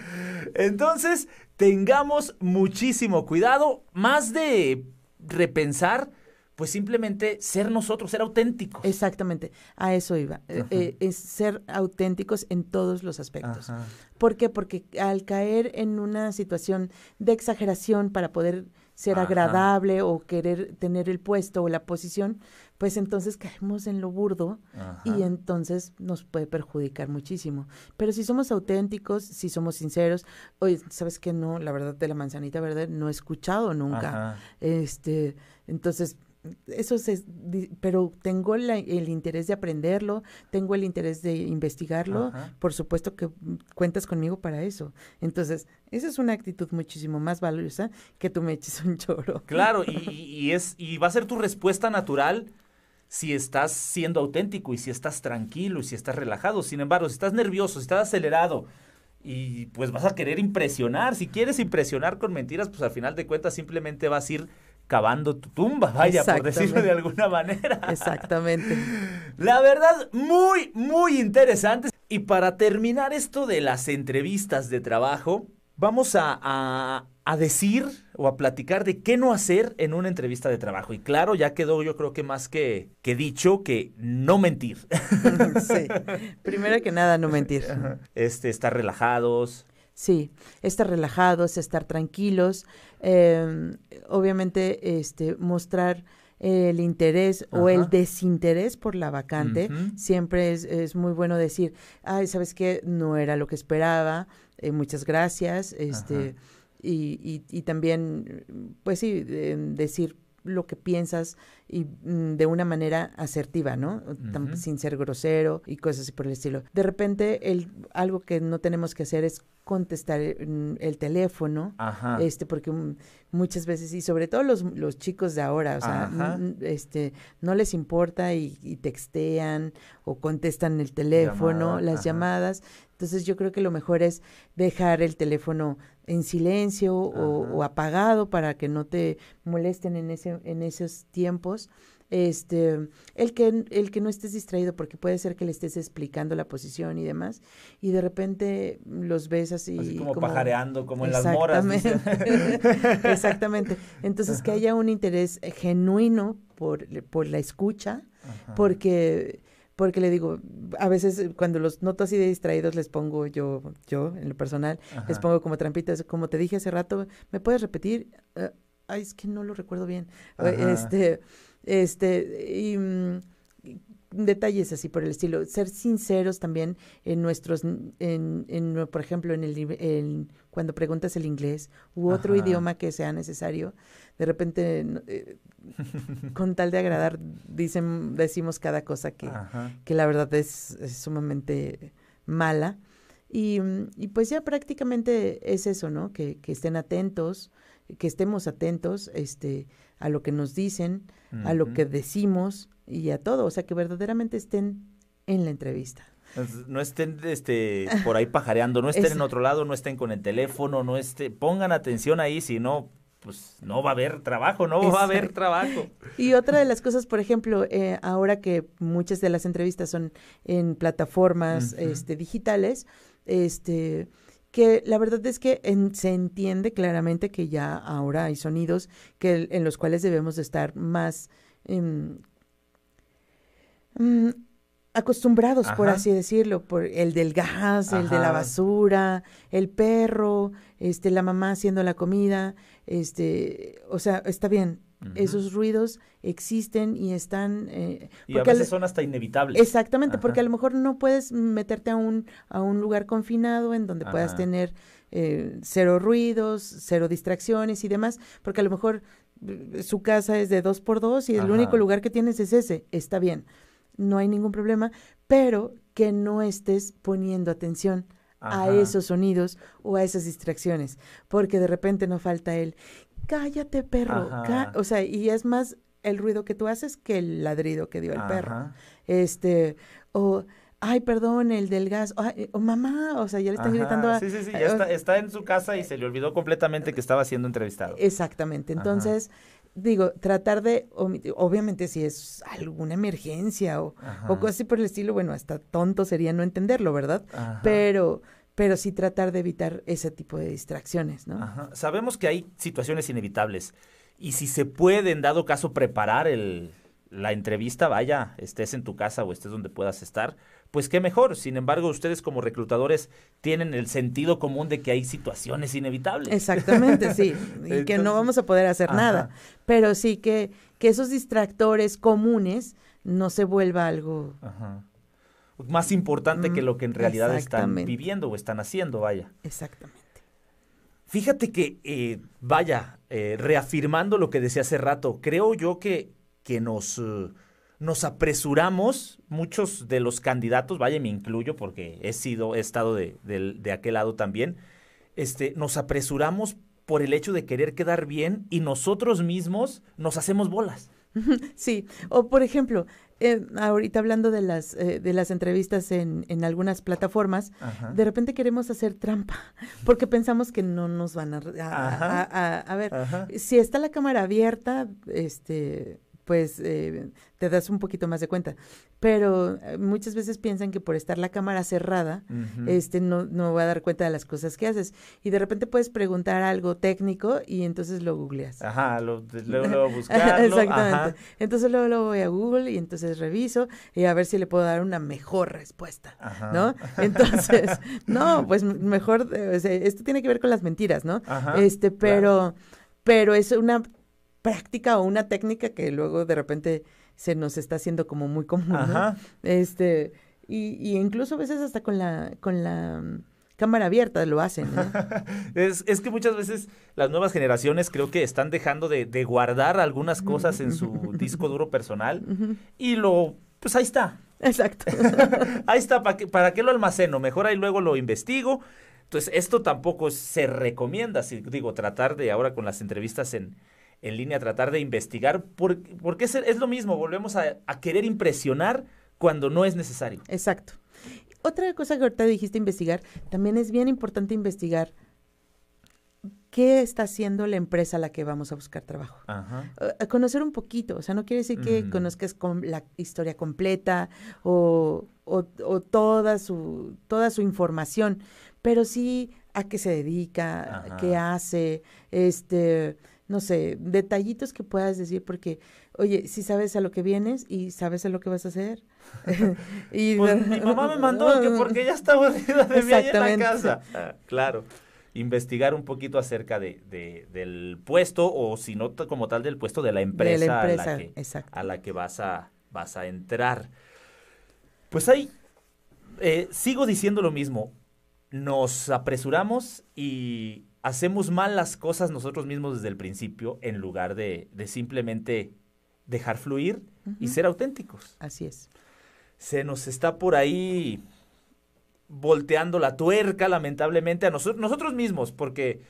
Entonces, tengamos muchísimo cuidado, más de repensar, pues simplemente ser nosotros, ser auténticos. Exactamente, a eso iba. Eh, eh, es ser auténticos en todos los aspectos. ¿Por qué? Porque al caer en una situación de exageración para poder ser agradable o querer tener el puesto o la posición, pues entonces caemos en lo burdo y entonces nos puede perjudicar muchísimo. Pero si somos auténticos, si somos sinceros, oye, ¿sabes qué? No, la verdad de la manzanita verde no he escuchado nunca. Este, entonces eso es, pero tengo el interés de aprenderlo, tengo el interés de investigarlo, por supuesto que cuentas conmigo para eso. Entonces, esa es una actitud muchísimo más valiosa que tú me eches un choro. Claro, [laughs] y, y, es, y va a ser tu respuesta natural si estás siendo auténtico y si estás tranquilo y si estás relajado. Sin embargo, si estás nervioso, si estás acelerado, y pues vas a querer impresionar. Si quieres impresionar con mentiras, pues al final de cuentas simplemente vas a ir cavando tu tumba, vaya, por decirlo de alguna manera. Exactamente. La verdad, muy, muy interesante. Y para terminar esto de las entrevistas de trabajo, vamos a, a, decir o a platicar de qué no hacer en una entrevista de trabajo. Y claro, ya quedó yo creo que más que, que dicho que no mentir. [laughs] Sí, primero que nada no mentir. Este, estar relajados, Sí, estar relajados, estar tranquilos, em, obviamente este, mostrar el interés o el desinterés por la vacante. Siempre es, es, muy bueno decir, ay, ¿sabes qué? No era lo que esperaba, eh, muchas gracias, este, y, y, también, pues sí, decir lo que piensas y mm, de una manera asertiva, ¿no? Sin ser grosero y cosas así por el estilo. De repente, el, algo que no tenemos que hacer es contestar mm, el, teléfono, este, porque muchas veces, y sobre todo los, los chicos de ahora, o sea, este, no les importa y, textean o contestan el teléfono, las llamadas. Entonces yo creo que lo mejor es dejar el teléfono en silencio o, apagado para que no te molesten en ese en esos tiempos este el que el que no estés distraído porque puede ser que le estés explicando la posición y demás y de repente los ves así, así como, pajareando como en las moras [laughs] exactamente. Entonces que haya un interés genuino por, por la escucha porque porque le digo, a veces cuando los noto así de distraídos les pongo yo, yo en lo personal, les pongo como trampitas, como te dije hace rato, ¿me puedes repetir? Uh, ay, es que no lo recuerdo bien. Este, este, y mm, detalles así por el estilo. Ser sinceros también en nuestros, en, en por ejemplo, en el, cuando preguntas el inglés u otro idioma que sea necesario, de repente, eh, [laughs] con tal de agradar, dicen, decimos cada cosa que, que la verdad es, sumamente mala. Y, y, pues ya prácticamente es eso, ¿no? Que, que estén atentos, que estemos atentos este, a lo que nos dicen, a lo que decimos y a todo, o sea, que verdaderamente estén en la entrevista. No estén este, por ahí pajareando, no estén en otro lado, no estén con el teléfono, no estén, pongan atención ahí, si no, pues no va a haber trabajo, no va a haber trabajo. Y otra de las cosas, por ejemplo, eh, ahora que muchas de las entrevistas son en plataformas este, digitales, este que la verdad es que se entiende claramente que ya ahora hay sonidos que en los cuales debemos de estar más em, mm, acostumbrados, por así decirlo, por el del gas, el de la basura, el perro, este, la mamá haciendo la comida, este, o sea, está bien, esos ruidos existen y están... Eh, y a veces son hasta inevitables. Exactamente, porque a lo mejor no puedes meterte a un, a un lugar confinado en donde puedas tener eh, cero ruidos, cero distracciones y demás, porque a lo mejor eh, su casa es de dos por dos y el único lugar que tienes es ese, está bien, no hay ningún problema, pero que no estés poniendo atención a esos sonidos o a esas distracciones, porque de repente no falta el cállate perro, o sea, y es más el ruido que tú haces que el ladrido que dio el perro. Este, o ay, perdón, el del gas, o mamá, o sea, ya le están gritando a... Sí, sí, sí, ya está, está, en su casa y se le olvidó completamente que estaba siendo entrevistado. Exactamente, entonces, digo, tratar de, obviamente si es alguna emergencia o, o cosas así por el estilo, bueno, hasta tonto sería no entenderlo, ¿verdad? Pero pero sí tratar de evitar ese tipo de distracciones, ¿no? Ajá. Sabemos que hay situaciones inevitables y si se puede, en dado caso, preparar el, la entrevista, vaya, estés en tu casa o estés donde puedas estar, pues qué mejor. Sin embargo, ustedes como reclutadores tienen el sentido común de que hay situaciones inevitables. Exactamente, sí, [laughs] y que no vamos a poder hacer nada, pero sí que, que esos distractores comunes no se vuelva algo... Ajá más importante que mm, lo que en realidad están viviendo o están haciendo, vaya. Exactamente. Fíjate que, eh, vaya, eh, reafirmando lo que decía hace rato, creo yo que, que nos, eh, nos apresuramos, muchos de los candidatos, vaya, me incluyo porque he sido, he estado de, de aquel lado también, este, nos apresuramos por el hecho de querer quedar bien y nosotros mismos nos hacemos bolas. [laughs] Sí, o por ejemplo, eh, ahorita hablando de las, eh, de las entrevistas en, en algunas plataformas, de repente queremos hacer trampa, [laughs] porque pensamos que no nos van a, a, a ver, si está la cámara abierta, este pues eh, te das un poquito más de cuenta. Pero eh, muchas veces piensan que por estar la cámara cerrada, este no, no va a dar cuenta de las cosas que haces. Y de repente puedes preguntar algo técnico y entonces lo googleas. Ajá, lo, [laughs] luego, buscarlo. Exactamente. Entonces luego lo voy a Google y entonces reviso y a ver si le puedo dar una mejor respuesta, ¿no? Entonces, [laughs] no, pues mejor, o sea, esto tiene que ver con las mentiras, ¿no? este, pero, pero es una práctica o una técnica que luego de repente se nos está haciendo como muy común, Este, y, y incluso a veces hasta con la, con la cámara abierta lo hacen. [laughs] es, es, que muchas veces las nuevas generaciones creo que están dejando de, de guardar algunas cosas en su disco duro personal y lo, pues ahí está. Exacto. [laughs] ahí está, ¿para qué, ¿para qué lo almaceno? Mejor ahí luego lo investigo. Entonces, esto tampoco se recomienda, si digo, tratar de ahora con las entrevistas en, en línea, tratar de investigar, porque, porque es, es, lo mismo, volvemos a, a querer impresionar cuando no es necesario. Exacto. Otra cosa que ahorita dijiste investigar, también es bien importante investigar qué está haciendo la empresa a la que vamos a buscar trabajo. Ajá. A conocer un poquito, o sea, no quiere decir que conozcas con la historia completa o, o, o, toda, su, toda su información, pero sí a qué se dedica, Ajá. qué hace, este, no sé, detallitos que puedas decir, porque, oye, si sabes a lo que vienes y sabes a lo que vas a hacer. [laughs] [laughs] y pues, mi mamá me mandó que porque está aburrida de mí en la casa. Ah, claro. Investigar un poquito acerca de, de, del puesto, o si no como tal del puesto de la empresa, de la empresa a, la que, a la que vas a, vas a entrar. Pues ahí, eh, sigo diciendo lo mismo. Nos apresuramos y hacemos mal las cosas nosotros mismos desde el principio en lugar de, de simplemente dejar fluir uh -huh. y ser auténticos. Así es. Se nos está por ahí volteando la tuerca, lamentablemente, a nosotros, nosotros mismos, porque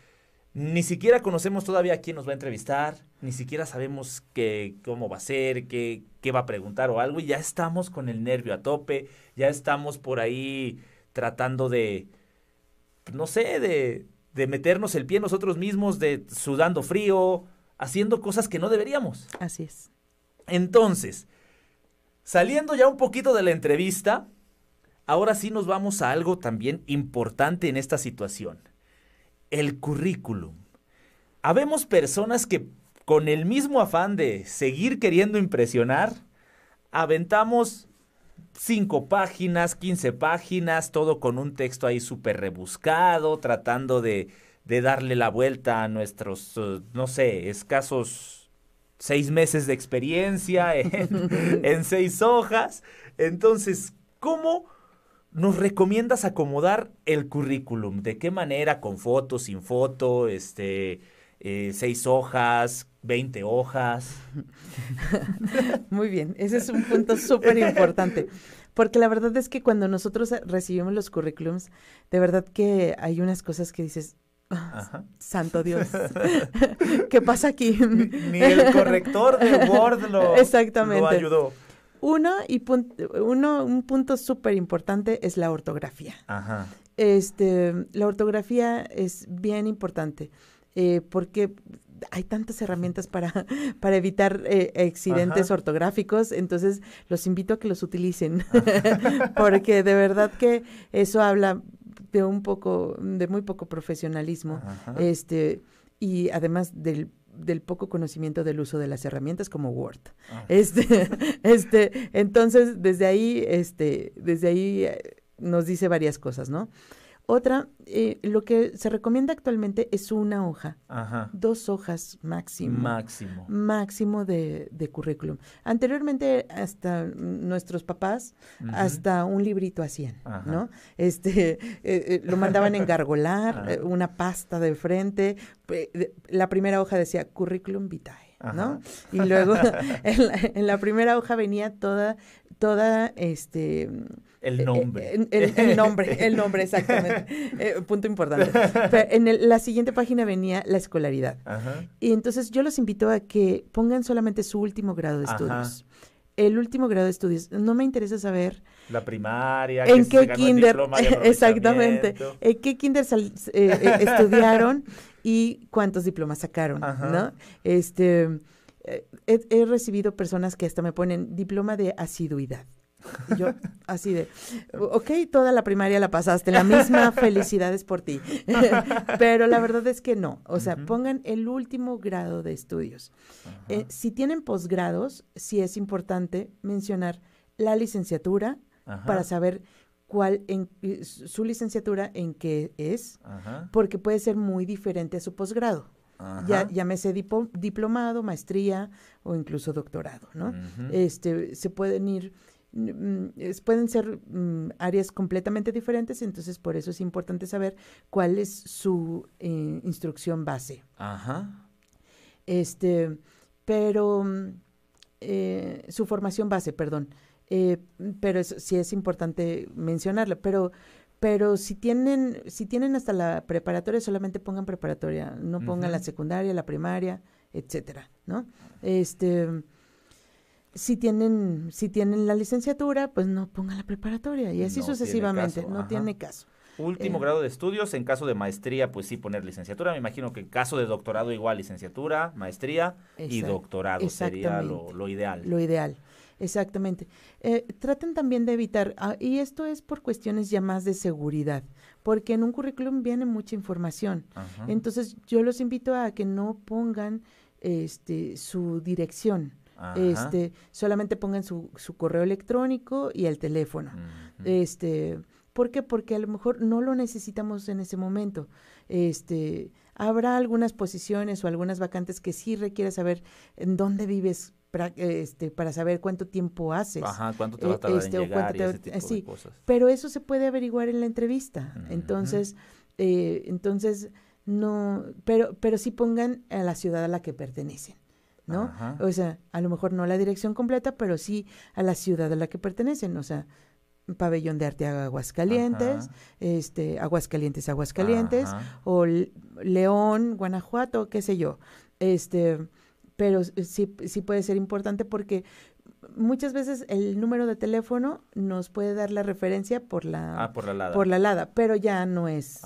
ni siquiera conocemos todavía a quién nos va a entrevistar, ni siquiera sabemos qué, cómo va a ser, qué, qué va a preguntar o algo, y ya estamos con el nervio a tope, ya estamos por ahí tratando de, no sé, de, de meternos el pie nosotros mismos, de sudando frío, haciendo cosas que no deberíamos. Así es. Entonces, saliendo ya un poquito de la entrevista, ahora sí nos vamos a algo también importante en esta situación. El currículum. Habemos personas que con el mismo afán de seguir queriendo impresionar, aventamos cinco páginas, 15 páginas, todo con un texto ahí súper rebuscado, tratando de, de, darle la vuelta a nuestros, uh, no sé, escasos seis meses de experiencia en, [laughs] en seis hojas. Entonces, ¿cómo nos recomiendas acomodar el currículum? ¿De qué manera? ¿Con foto, sin foto? Este, eh, seis hojas, 20 hojas. [laughs] Muy bien, ese es un punto súper importante. Porque la verdad es que cuando nosotros recibimos los currículums, de verdad que hay unas cosas que dices, Ajá. Santo Dios. [laughs] ¿Qué pasa aquí? Ni, ni, el corrector de Word lo, Exactamente. lo ayudó. Uno, y punto, uno, un punto súper importante es la ortografía. Ajá. Este, la ortografía es bien importante eh, porque hay tantas herramientas para, [laughs] para evitar eh, accidentes Ajá. ortográficos, entonces los invito a que los utilicen, [laughs] porque de verdad que eso habla de un poco, de muy poco profesionalismo, Ajá. este, y además del del poco conocimiento del uso de las herramientas como Word. Ah. Este, [laughs] este, entonces, desde ahí, este, desde ahí eh, nos dice varias cosas, ¿no? Otra, eh, lo que se recomienda actualmente es una hoja, Ajá. dos hojas máximo. Máximo. Máximo de, de, currículum. Anteriormente, hasta nuestros papás, uh -huh. hasta un librito hacían, Ajá. ¿no? Este, [laughs] eh, eh, lo mandaban engargolar, [laughs] una pasta de frente. La primera hoja decía currículum vitae. Ajá. ¿no? Y luego [laughs] en la, en la, primera hoja venía toda, toda, este... El nombre. Eh, el, el, nombre, el nombre, exactamente. [laughs] eh, punto importante. Pero en el, la siguiente página venía la escolaridad. Ajá. Y entonces yo los invito a que pongan solamente su último grado de estudios. Ajá. El último grado de estudios. No me interesa saber. La primaria. En qué kinder. [laughs] exactamente. En qué kinder eh, estudiaron y cuántos diplomas sacaron, Ajá. ¿no? Este, eh, he, he, recibido personas que hasta me ponen diploma de asiduidad. Y yo, [laughs] así de, ok, toda la primaria la pasaste, la misma [laughs] felicidades por ti. [laughs] Pero la verdad es que no. O sea, uh -huh. pongan el último grado de estudios. Eh, si tienen posgrados, sí es importante mencionar la licenciatura para saber cuál en su licenciatura en qué es, porque puede ser muy diferente a su posgrado. Ya, llámese dip diplomado, maestría o incluso doctorado, ¿no? Este, se pueden ir mm, pueden ser mm, áreas completamente diferentes, entonces por eso es importante saber cuál es su eh, instrucción base. Ajá. Este, pero eh, su formación base, perdón. Eh, pero sí es importante mencionarlo. Pero, pero si tienen, si tienen hasta la preparatoria, solamente pongan preparatoria, no pongan la secundaria, la primaria, etcétera, ¿no? Este si tienen, si tienen la licenciatura, pues no pongan la preparatoria y así sucesivamente, no tiene caso. Último eh, grado de estudios, en caso de maestría, pues sí poner licenciatura. Me imagino que en caso de doctorado igual licenciatura, maestría y doctorado sería lo, ideal. Lo ideal, exactamente. Eh, traten también de evitar, ah, y esto es por cuestiones ya más de seguridad, porque en un currículum viene mucha información. Entonces yo los invito a que no pongan este, su dirección este, solamente pongan su, su, correo electrónico y el teléfono. Este, ¿por qué? Porque a lo mejor no lo necesitamos en ese momento. Este, habrá algunas posiciones o algunas vacantes que sí requiere saber en dónde vives para, este, para saber cuánto tiempo haces. Ajá, cuánto te va a tardar en este, llegar y ese tipo sí, de cosas. Pero eso se puede averiguar en la entrevista. Entonces, eh, entonces no, pero, pero sí pongan a la ciudad a la que pertenecen. ¿no? O sea, a lo mejor no la dirección completa, pero sí a la ciudad a la que pertenecen, o sea, Pabellón de Arte Aguascalientes, este, Aguascalientes, Aguascalientes, o León, Guanajuato, qué sé yo. Este, pero sí, sí puede ser importante porque muchas veces el número de teléfono nos puede dar la referencia por la, ah, por la LADA. Por la LADA, pero ya no es.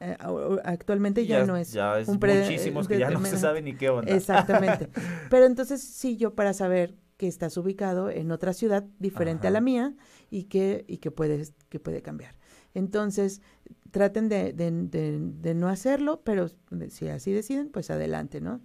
Eh, actualmente ya, no es. Ya es muchísimos que ya no se sabe ni qué onda. Exactamente. [laughs] pero entonces sí, yo para saber que estás ubicado en otra ciudad diferente a la mía y que, y que, puedes, que puede cambiar. Entonces, traten de, de, de, no hacerlo, pero si así deciden, pues adelante, ¿no?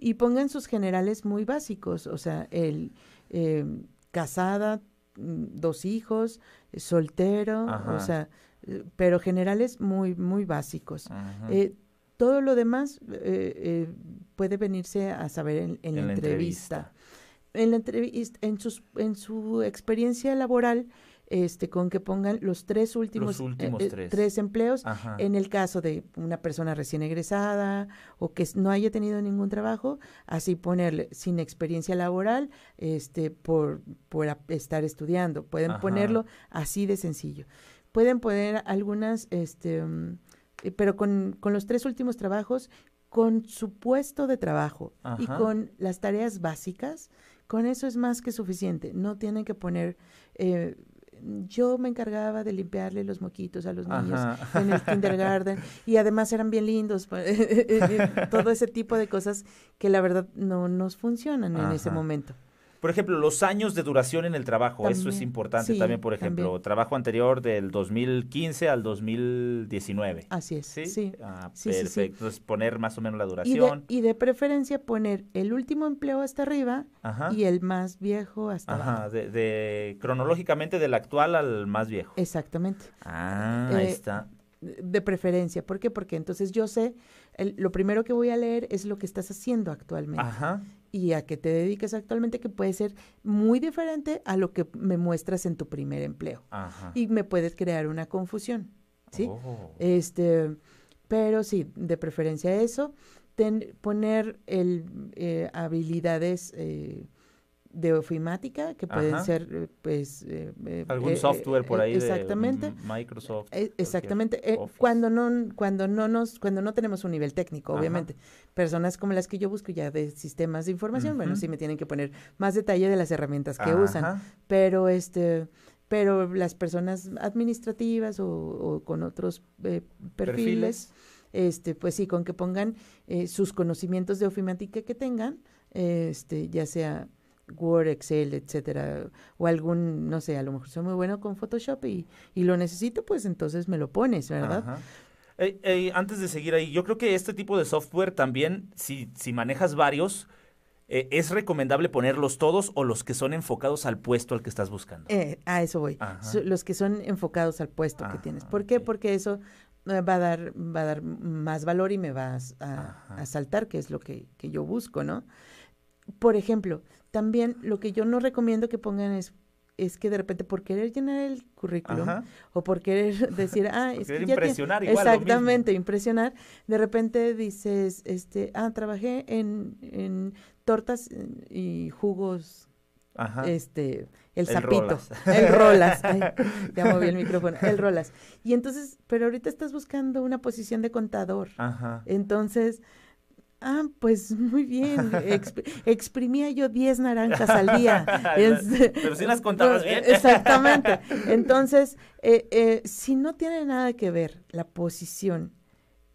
Y pongan sus generales muy básicos, o sea, el, eh, casada, mm, dos hijos, soltero, o sea, eh, pero generales muy, muy básicos. Eh, todo lo demás puede venirse a saber en, la, entrevista. En la entrevista, en, sus, en su experiencia laboral, este, con que pongan los tres últimos, eh, eh, tres. empleos en el caso de una persona recién egresada o que no haya tenido ningún trabajo, así ponerle sin experiencia laboral este, por, por estar estudiando. Pueden ponerlo así de sencillo. Pueden poner algunas, este, mm, eh, pero con, con los tres últimos trabajos, con su puesto de trabajo y con las tareas básicas, con eso es más que suficiente. No tienen que poner eh, yo me encargaba de limpiarle los moquitos a los niños en el kindergarten [laughs] y además eran bien lindos, pues, [laughs] todo ese tipo de cosas que la verdad no nos funcionan en ese momento. Por ejemplo, los años de duración en el trabajo, eso es importante también, por ejemplo, trabajo anterior del 2015 al 2019. Así es, sí. Ah, perfecto, Entonces poner más o menos la duración. Y de, preferencia poner el último empleo hasta arriba y el más viejo hasta Ajá, abajo. De, de, cronológicamente del actual al más viejo. Exactamente. Ah, ahí eh, está de preferencia. ¿Por qué? Porque entonces yo sé, lo primero que voy a leer es lo que estás haciendo actualmente. Ajá y a qué te dedicas actualmente, que puede ser muy diferente a lo que me muestras en tu primer empleo. Y me puedes crear una confusión, ¿sí? Oh. Este, pero sí, de preferencia eso, poner el, eh, habilidades eh, de ofimática que pueden ser eh, pues eh, eh, algún software por ahí exactamente. De Microsoft exactamente. Cuando no cuando no nos cuando no tenemos un nivel técnico obviamente. Personas como las que yo busco ya de sistemas de información bueno sí me tienen que poner más detalle de las herramientas que usan pero este pero las personas administrativas o, con otros perfiles, este pues sí con que pongan sus conocimientos de ofimática que tengan este ya sea Word, Excel, etcétera, o algún, no sé, a lo mejor soy muy bueno con Photoshop y, y lo necesito, pues entonces me lo pones, ¿verdad? antes de seguir ahí, yo creo que este tipo de software también, si, si manejas varios, eh, ¿es recomendable ponerlos todos o los que son enfocados al puesto al que estás buscando? Eh, a eso voy. Los que son enfocados al puesto que tienes. ¿Por qué? Porque eso eh, va a dar, va a dar más valor y me vas a, a saltar, que es lo que, que yo busco, ¿no? Por ejemplo, también lo que yo no recomiendo que pongan es es que de repente por querer llenar el currículum o por querer [laughs] [laughs] decir, ah, es que ya impresionar igual, exactamente, impresionar, de repente dices, este, ah, trabajé en, en tortas y jugos este, el, zapito, [laughs] el rolas, ya moví el micrófono, el rolas. Y entonces, pero ahorita estás buscando una posición de contador. Ajá. Entonces, Ah, pues muy bien. [laughs] exprimía yo 10 naranjas al día. [laughs] Pero si las [laughs] contabas bien. Exactamente. Entonces, eh, eh, si no tiene nada que ver la posición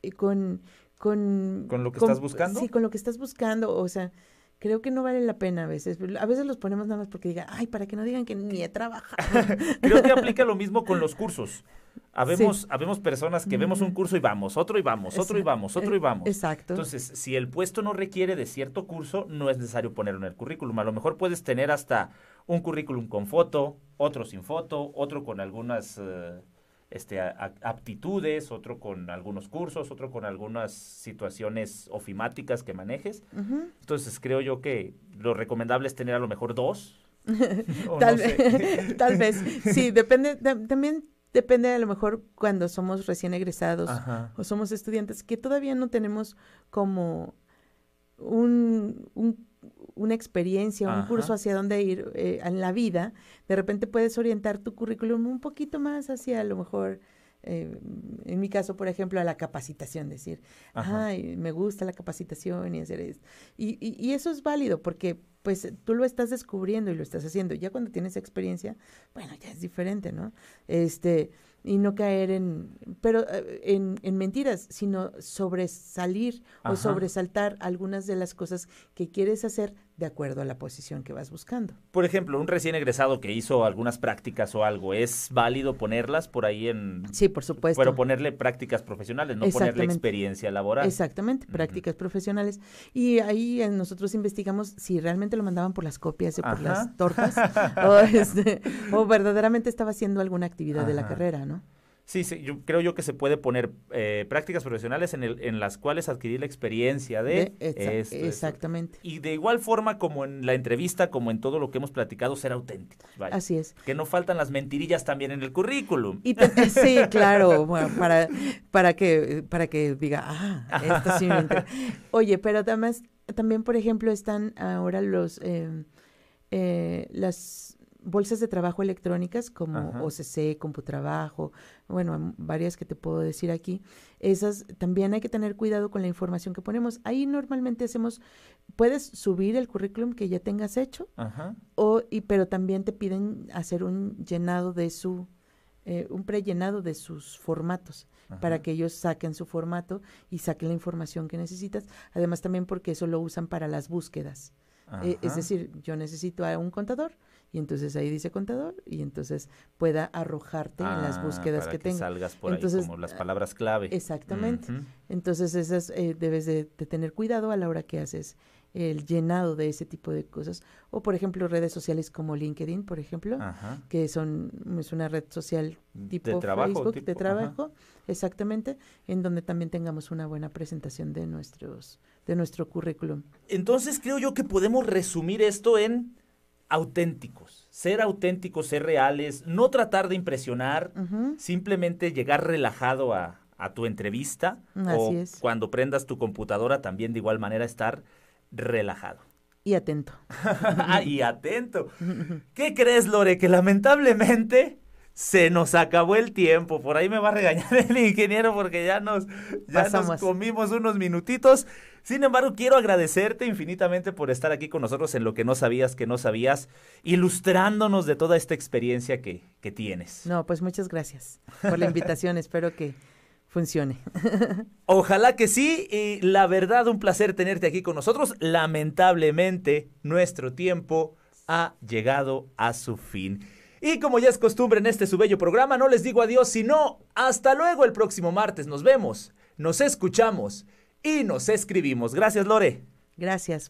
eh, con, con... ¿Con lo que estás buscando? Sí, con lo que estás buscando. O sea, creo que no vale la pena a veces. A veces los ponemos nada más porque digan, ay, para que no digan que ni he trabajado. [laughs] creo que aplica lo mismo con los cursos. Habemos, habemos personas que vemos un curso y vamos, otro y vamos, otro y vamos, otro y vamos. Exacto. Entonces, si el puesto no requiere de cierto curso, no es necesario ponerlo en el currículum. A lo mejor puedes tener hasta un currículum con foto, otro sin foto, otro con algunas eh, este, aptitudes, otro con algunos cursos, otro con algunas situaciones ofimáticas que manejes. Entonces, creo yo que lo recomendable es tener a lo mejor dos. [laughs] tal, vez, [laughs] tal vez, sí, [laughs] depende, también Depende a lo mejor cuando somos recién egresados o somos estudiantes, que todavía no tenemos como un, una experiencia, un curso hacia dónde ir eh, en la vida, de repente puedes orientar tu currículum un poquito más hacia a lo mejor, eh, en mi caso, por ejemplo, a la capacitación, decir, ay, me gusta la capacitación y hacer esto. Y, y, y eso es válido porque pues tú lo estás descubriendo y lo estás haciendo. Ya cuando tienes experiencia, bueno, ya es diferente, ¿no? Este, y no caer en, pero eh, en, en mentiras, sino sobresalir o sobresaltar algunas de las cosas que quieres hacer de acuerdo a la posición que vas buscando. Por ejemplo, un recién egresado que hizo algunas prácticas o algo, ¿es válido ponerlas por ahí en... Sí, por supuesto. Pero ponerle prácticas profesionales, no ponerle experiencia laboral. Exactamente, prácticas profesionales. Y ahí eh, nosotros investigamos si realmente lo mandaban por las copias o por las tortas [laughs] este, o, verdaderamente estaba haciendo alguna actividad de la carrera, ¿no? Sí, sí, yo creo yo que se puede poner eh, prácticas profesionales en, el, en las cuales adquirir la experiencia de, exactamente. Y de igual forma como en la entrevista, como en todo lo que hemos platicado, ser auténticos. Así es. Que no faltan las mentirillas también en el currículum. Y sí, [laughs] claro, para, para, que, para que diga, ah, esto sí me [laughs] Oye, pero además, también, por ejemplo, están ahora los, eh, eh, las bolsas de trabajo electrónicas como OCC, CompuTrabajo, bueno, varias que te puedo decir aquí. Esas también hay que tener cuidado con la información que ponemos. Ahí normalmente hacemos, puedes subir el currículum que ya tengas hecho, o, y, pero también te piden hacer un llenado de su, eh, un prellenado de sus formatos para que ellos saquen su formato y saquen la información que necesitas. Además también porque eso lo usan para las búsquedas. Eh, es decir, yo necesito a un contador y entonces ahí dice contador y entonces pueda arrojarte en las ah, búsquedas que, tenga. salgas por entonces, ahí como las palabras clave. Exactamente. Entonces esas eh, debes de, tener cuidado a la hora que haces el llenado de ese tipo de cosas. O por ejemplo redes sociales como LinkedIn, por ejemplo, que son es una red social tipo de trabajo, Facebook de trabajo, exactamente, en donde también tengamos una buena presentación de nuestros de nuestro currículum. Entonces creo yo que podemos resumir esto en auténticos, ser auténticos, ser reales, no tratar de impresionar, simplemente llegar relajado a, tu entrevista o cuando prendas tu computadora también de igual manera estar relajado. Y atento. [laughs] y atento. [laughs] ¿Qué crees, Lore? Que lamentablemente se nos acabó el tiempo. Por ahí me va a regañar [laughs] el ingeniero porque ya nos, ya nos comimos unos minutitos. Sin embargo, quiero agradecerte infinitamente por estar aquí con nosotros en lo que no sabías que no sabías, ilustrándonos de toda esta experiencia que, que tienes. No, pues muchas gracias por la invitación. Espero que funcione. [laughs] Ojalá que sí, y la verdad, un placer tenerte aquí con nosotros. Lamentablemente, nuestro tiempo ha llegado a su fin. Y como ya es costumbre en este su bello programa, no les digo adiós, sino hasta luego el próximo martes. Nos vemos, nos escuchamos y nos escribimos. Gracias, Lore. Gracias.